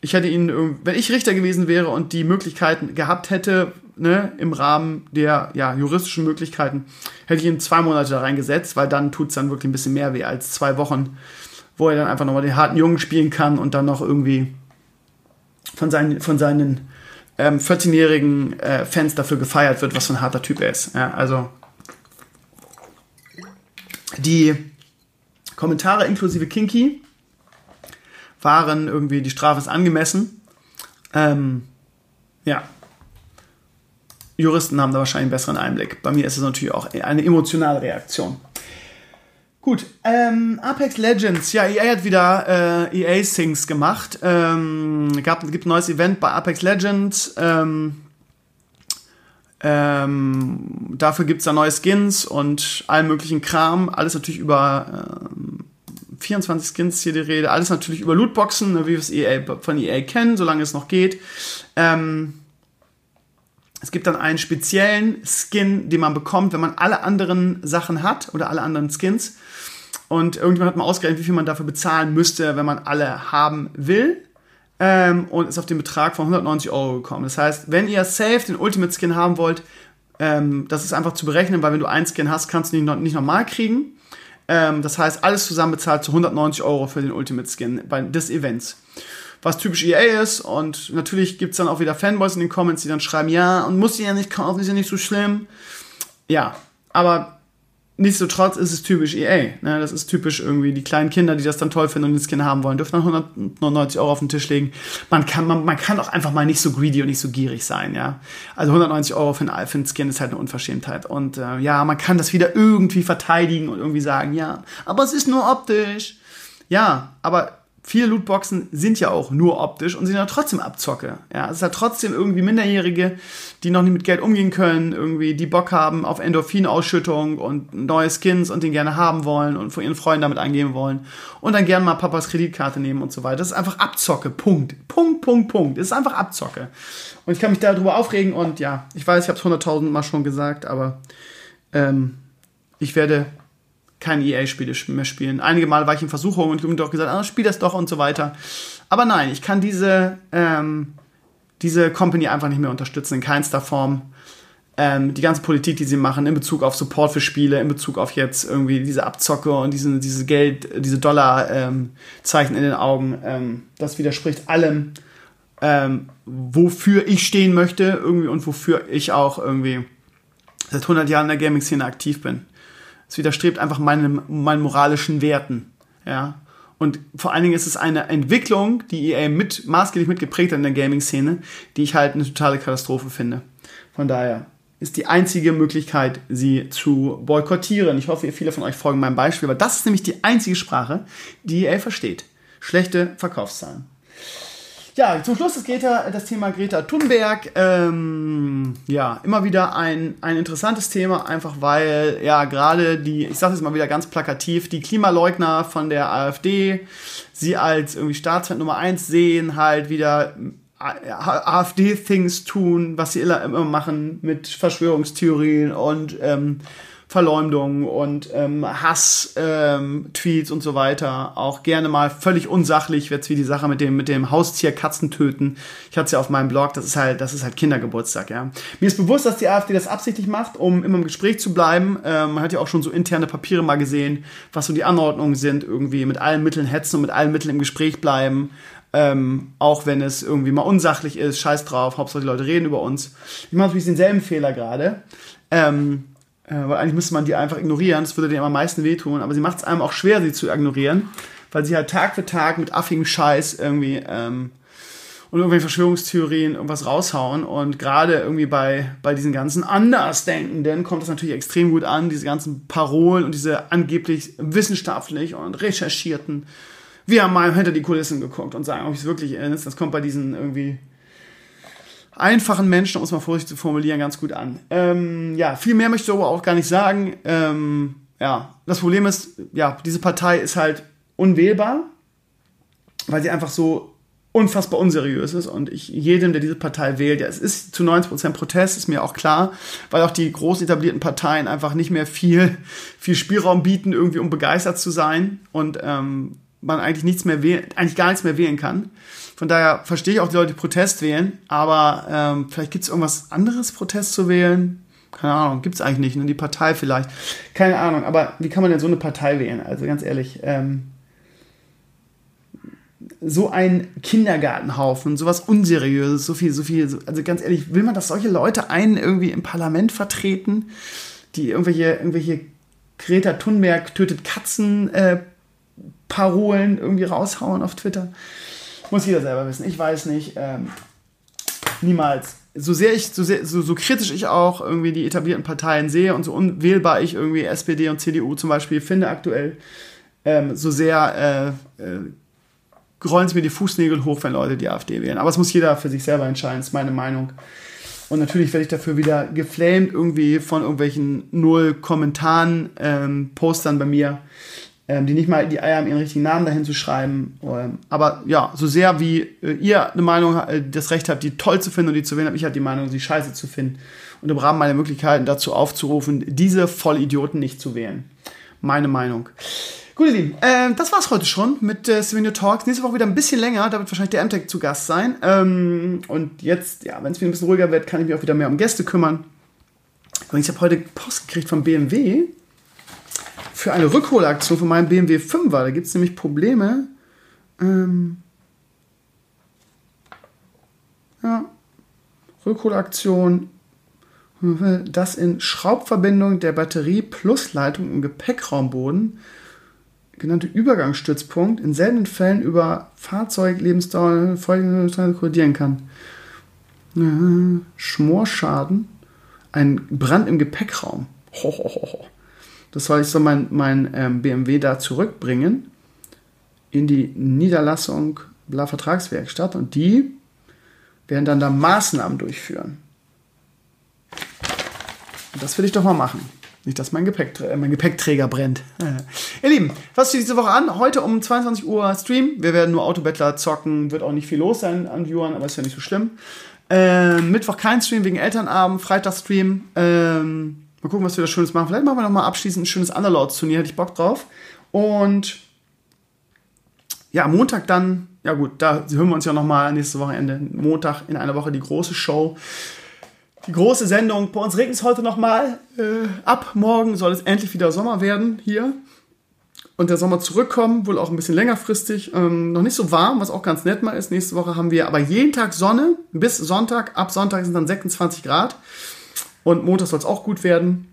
ich hätte ihn, wenn ich Richter gewesen wäre und die Möglichkeiten gehabt hätte, ne, im Rahmen der ja, juristischen Möglichkeiten, hätte ich ihn zwei Monate da reingesetzt, weil dann tut es dann wirklich ein bisschen mehr weh als zwei Wochen, wo er dann einfach nochmal den harten Jungen spielen kann und dann noch irgendwie von seinen, von seinen ähm, 14-jährigen äh, Fans dafür gefeiert wird, was für ein harter Typ er ist. Ja, also die Kommentare inklusive Kinky waren irgendwie, die Strafe ist angemessen. Ähm, ja. Juristen haben da wahrscheinlich einen besseren Einblick. Bei mir ist es natürlich auch eine emotionale Reaktion. Gut, ähm, Apex Legends, ja, EA hat wieder äh, EA Things gemacht. Ähm, gab, gibt ein neues Event bei Apex Legends. Ähm, ähm, dafür gibt es da neue Skins und allen möglichen Kram. Alles natürlich über ähm, 24 Skins hier die Rede. Alles natürlich über Lootboxen, ne, wie wir es EA, von EA kennen, solange es noch geht. Ähm, es gibt dann einen speziellen Skin, den man bekommt, wenn man alle anderen Sachen hat oder alle anderen Skins. Und irgendjemand hat mal ausgerechnet, wie viel man dafür bezahlen müsste, wenn man alle haben will. Ähm, und ist auf den Betrag von 190 Euro gekommen. Das heißt, wenn ihr safe den Ultimate Skin haben wollt, ähm, das ist einfach zu berechnen, weil wenn du einen Skin hast, kannst du ihn nicht, normal kriegen. Ähm, das heißt, alles zusammen bezahlt zu 190 Euro für den Ultimate Skin bei, des Events. Was typisch EA ist und natürlich gibt es dann auch wieder Fanboys in den Comments, die dann schreiben, ja, und muss ihr ja nicht kaufen, ist ja nicht so schlimm. Ja, aber Nichtsdestotrotz ist es typisch EA. Ne? Das ist typisch irgendwie die kleinen Kinder, die das dann toll finden und den Skin haben wollen, dürfen dann 199 Euro auf den Tisch legen. Man kann, man, man kann auch einfach mal nicht so greedy und nicht so gierig sein, ja. Also 190 Euro für einen, für einen Skin ist halt eine Unverschämtheit. Und äh, ja, man kann das wieder irgendwie verteidigen und irgendwie sagen, ja, aber es ist nur optisch. Ja, aber viele Lootboxen sind ja auch nur optisch und sind ja trotzdem Abzocke. Ja, es ist ja trotzdem irgendwie Minderjährige, die noch nicht mit Geld umgehen können, irgendwie die Bock haben auf Endorphinausschüttung und neue Skins und den gerne haben wollen und vor ihren Freunden damit eingehen wollen und dann gerne mal Papas Kreditkarte nehmen und so weiter. Das ist einfach Abzocke. Punkt. Punkt, Punkt, Punkt. Es ist einfach Abzocke. Und ich kann mich darüber aufregen und ja, ich weiß, ich habe es 100.000 Mal schon gesagt, aber ähm, ich werde keine EA-Spiele mehr spielen. Einige Mal war ich in Versuchung und habe doch gesagt, ah, spiel das doch und so weiter. Aber nein, ich kann diese, ähm, diese Company einfach nicht mehr unterstützen, in keinster Form. Ähm, die ganze Politik, die sie machen, in Bezug auf Support für Spiele, in Bezug auf jetzt irgendwie diese Abzocke und diesen, diese Geld, diese Dollar-Zeichen ähm, in den Augen, ähm, das widerspricht allem, ähm, wofür ich stehen möchte irgendwie und wofür ich auch irgendwie seit 100 Jahren in der Gaming-Szene aktiv bin. Es widerstrebt einfach meinem, meinen moralischen Werten. Ja. Und vor allen Dingen ist es eine Entwicklung, die EA mit, maßgeblich mitgeprägt hat in der Gaming-Szene, die ich halt eine totale Katastrophe finde. Von daher ist die einzige Möglichkeit, sie zu boykottieren. Ich hoffe, viele von euch folgen meinem Beispiel, weil das ist nämlich die einzige Sprache, die EA versteht. Schlechte Verkaufszahlen. Ja, zum Schluss ist Greta, das Thema Greta Thunberg. Ähm, ja, immer wieder ein, ein interessantes Thema, einfach weil, ja, gerade die, ich sage es mal wieder ganz plakativ, die Klimaleugner von der AfD sie als irgendwie Staatsfeind Nummer eins sehen, halt wieder äh, AfD-Things tun, was sie immer machen mit Verschwörungstheorien und ähm, Verleumdung und ähm, Hass-Tweets ähm, und so weiter. Auch gerne mal völlig unsachlich, jetzt wie die Sache mit dem, mit dem Haustier Katzen töten. Ich hatte es ja auf meinem Blog, das ist halt, das ist halt Kindergeburtstag, ja. Mir ist bewusst, dass die AfD das absichtlich macht, um immer im Gespräch zu bleiben. Ähm, man hat ja auch schon so interne Papiere mal gesehen, was so die Anordnungen sind, irgendwie mit allen Mitteln hetzen und mit allen Mitteln im Gespräch bleiben. Ähm, auch wenn es irgendwie mal unsachlich ist, scheiß drauf, Hauptsache die Leute reden über uns. Ich mache natürlich denselben Fehler gerade. Ähm, äh, weil eigentlich müsste man die einfach ignorieren, das würde denen am meisten wehtun, aber sie macht es einem auch schwer, sie zu ignorieren, weil sie halt Tag für Tag mit affigem Scheiß irgendwie ähm, und irgendwelche Verschwörungstheorien irgendwas raushauen und gerade irgendwie bei, bei diesen ganzen Andersdenkenden kommt das natürlich extrem gut an, diese ganzen Parolen und diese angeblich wissenschaftlich und recherchierten, wir haben mal hinter die Kulissen geguckt und sagen, ob es wirklich ist, das kommt bei diesen irgendwie einfachen Menschen, um es mal vorsichtig zu formulieren, ganz gut an. Ähm, ja, viel mehr möchte ich aber auch gar nicht sagen. Ähm, ja, das Problem ist, ja, diese Partei ist halt unwählbar, weil sie einfach so unfassbar unseriös ist und ich jedem, der diese Partei wählt, ja, es ist zu 90% Protest, ist mir auch klar, weil auch die groß etablierten Parteien einfach nicht mehr viel, viel Spielraum bieten, irgendwie um begeistert zu sein und ähm, man eigentlich nichts mehr wählen, eigentlich gar nichts mehr wählen kann. Von daher verstehe ich auch die Leute, die Protest wählen, aber ähm, vielleicht gibt es irgendwas anderes, Protest zu wählen. Keine Ahnung, gibt es eigentlich nicht. Nur die Partei vielleicht. Keine Ahnung, aber wie kann man denn so eine Partei wählen? Also ganz ehrlich, ähm, so ein Kindergartenhaufen, sowas Unseriöses, so viel, so viel, also ganz ehrlich, will man, dass solche Leute einen irgendwie im Parlament vertreten, die irgendwelche, irgendwelche Greta Thunberg tötet Katzen äh, Parolen irgendwie raushauen auf Twitter? Muss jeder selber wissen. Ich weiß nicht. Ähm, niemals. So sehr ich, so, sehr, so, so kritisch ich auch irgendwie die etablierten Parteien sehe und so unwählbar ich irgendwie SPD und CDU zum Beispiel finde aktuell, ähm, so sehr äh, äh, rollen sie mir die Fußnägel hoch, wenn Leute die AfD wählen. Aber es muss jeder für sich selber entscheiden, ist meine Meinung. Und natürlich werde ich dafür wieder geflamed irgendwie von irgendwelchen null Kommentaren, ähm, Postern bei mir, ähm, die nicht mal die Eier haben, ihren richtigen Namen dahin zu schreiben. Ähm, aber ja, so sehr wie äh, ihr eine Meinung, äh, das Recht habt, die toll zu finden und die zu wählen, habe ich halt die Meinung, sie scheiße zu finden. Und im Rahmen meiner Möglichkeiten dazu aufzurufen, diese Vollidioten nicht zu wählen. Meine Meinung. Gut, ihr Lieben, äh, das war's heute schon mit äh, Souvenir Talks. Nächste Woche wieder ein bisschen länger, da wird wahrscheinlich der MTech zu Gast sein. Ähm, und jetzt, ja, wenn es wieder ein bisschen ruhiger wird, kann ich mich auch wieder mehr um Gäste kümmern. Ich habe heute Post gekriegt vom BMW für eine Rückholaktion von meinem BMW 5er. Da gibt es nämlich Probleme. Ähm, ja, Rückholaktion das in Schraubverbindung der Batterie plus Leitung im Gepäckraumboden genannte Übergangsstützpunkt in seltenen Fällen über Fahrzeuglebensdauer kollidieren kann. Schmorschaden, ein Brand im Gepäckraum. Ho, ho, ho, das soll ich so mein, mein ähm, BMW da zurückbringen in die Niederlassung La Vertragswerkstatt und die werden dann da Maßnahmen durchführen. Und das will ich doch mal machen. Nicht, dass mein, Gepäckträ äh, mein Gepäckträger brennt. Ihr Lieben, was steht diese Woche an? Heute um 22 Uhr Stream. Wir werden nur Autobettler zocken. Wird auch nicht viel los sein an Viewern, aber ist ja nicht so schlimm. Ähm, Mittwoch kein Stream wegen Elternabend. Freitag Stream. Ähm, mal gucken, was wir da Schönes machen. Vielleicht machen wir noch mal abschließend ein schönes Underlords-Turnier. Hätte ich Bock drauf. Und ja, Montag dann, ja gut, da hören wir uns ja noch mal nächstes Wochenende. Montag in einer Woche die große Show die große Sendung. Bei uns regnet es heute nochmal. Äh, ab morgen soll es endlich wieder Sommer werden hier. Und der Sommer zurückkommen, wohl auch ein bisschen längerfristig. Ähm, noch nicht so warm, was auch ganz nett mal ist. Nächste Woche haben wir aber jeden Tag Sonne bis Sonntag. Ab Sonntag sind dann 26 Grad. Und Montag soll es auch gut werden.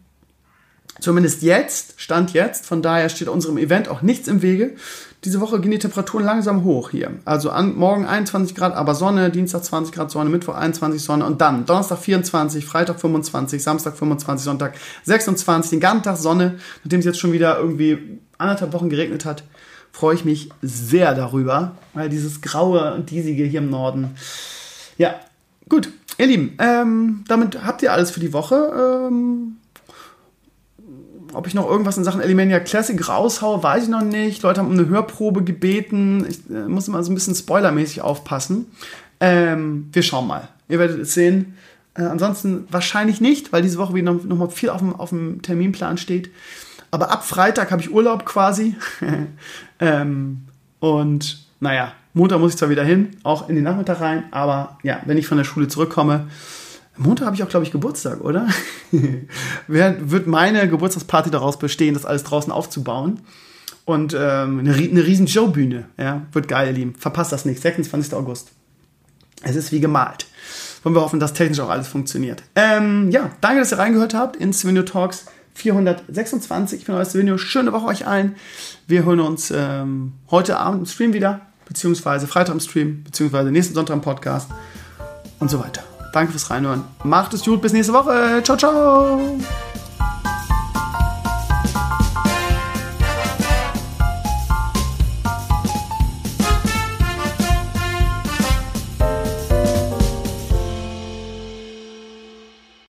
Zumindest jetzt, Stand jetzt. Von daher steht unserem Event auch nichts im Wege. Diese Woche gehen die Temperaturen langsam hoch hier. Also an, morgen 21 Grad, aber Sonne, Dienstag 20 Grad Sonne, Mittwoch 21 Sonne und dann Donnerstag 24, Freitag 25, Samstag 25, Sonntag 26, den ganzen Tag Sonne. Nachdem es jetzt schon wieder irgendwie anderthalb Wochen geregnet hat, freue ich mich sehr darüber, weil dieses graue und diesige hier im Norden. Ja, gut, ihr Lieben, ähm, damit habt ihr alles für die Woche. Ähm, ob ich noch irgendwas in Sachen Elemania Classic raushaue, weiß ich noch nicht. Leute haben um eine Hörprobe gebeten. Ich äh, muss immer so ein bisschen spoilermäßig aufpassen. Ähm, wir schauen mal. Ihr werdet es sehen. Äh, ansonsten wahrscheinlich nicht, weil diese Woche wieder noch, noch mal viel auf dem, auf dem Terminplan steht. Aber ab Freitag habe ich Urlaub quasi. ähm, und naja, Montag muss ich zwar wieder hin, auch in den Nachmittag rein. Aber ja, wenn ich von der Schule zurückkomme, Montag habe ich auch, glaube ich, Geburtstag, oder? Wird meine Geburtstagsparty daraus bestehen, das alles draußen aufzubauen? Und ähm, eine, eine riesen Showbühne. Ja, wird geil, ihr Lieben. Verpasst das nicht. 26. August. Es ist wie gemalt. Wollen wir hoffen, dass technisch auch alles funktioniert. Ähm, ja, danke, dass ihr reingehört habt in Svenio Talks 426. Ich bin euer Svenio. Schöne Woche euch allen. Wir hören uns ähm, heute Abend im Stream wieder, beziehungsweise Freitag im Stream, beziehungsweise nächsten Sonntag im Podcast und so weiter. Danke fürs Reinhören. Macht es gut. Bis nächste Woche. Ciao, ciao.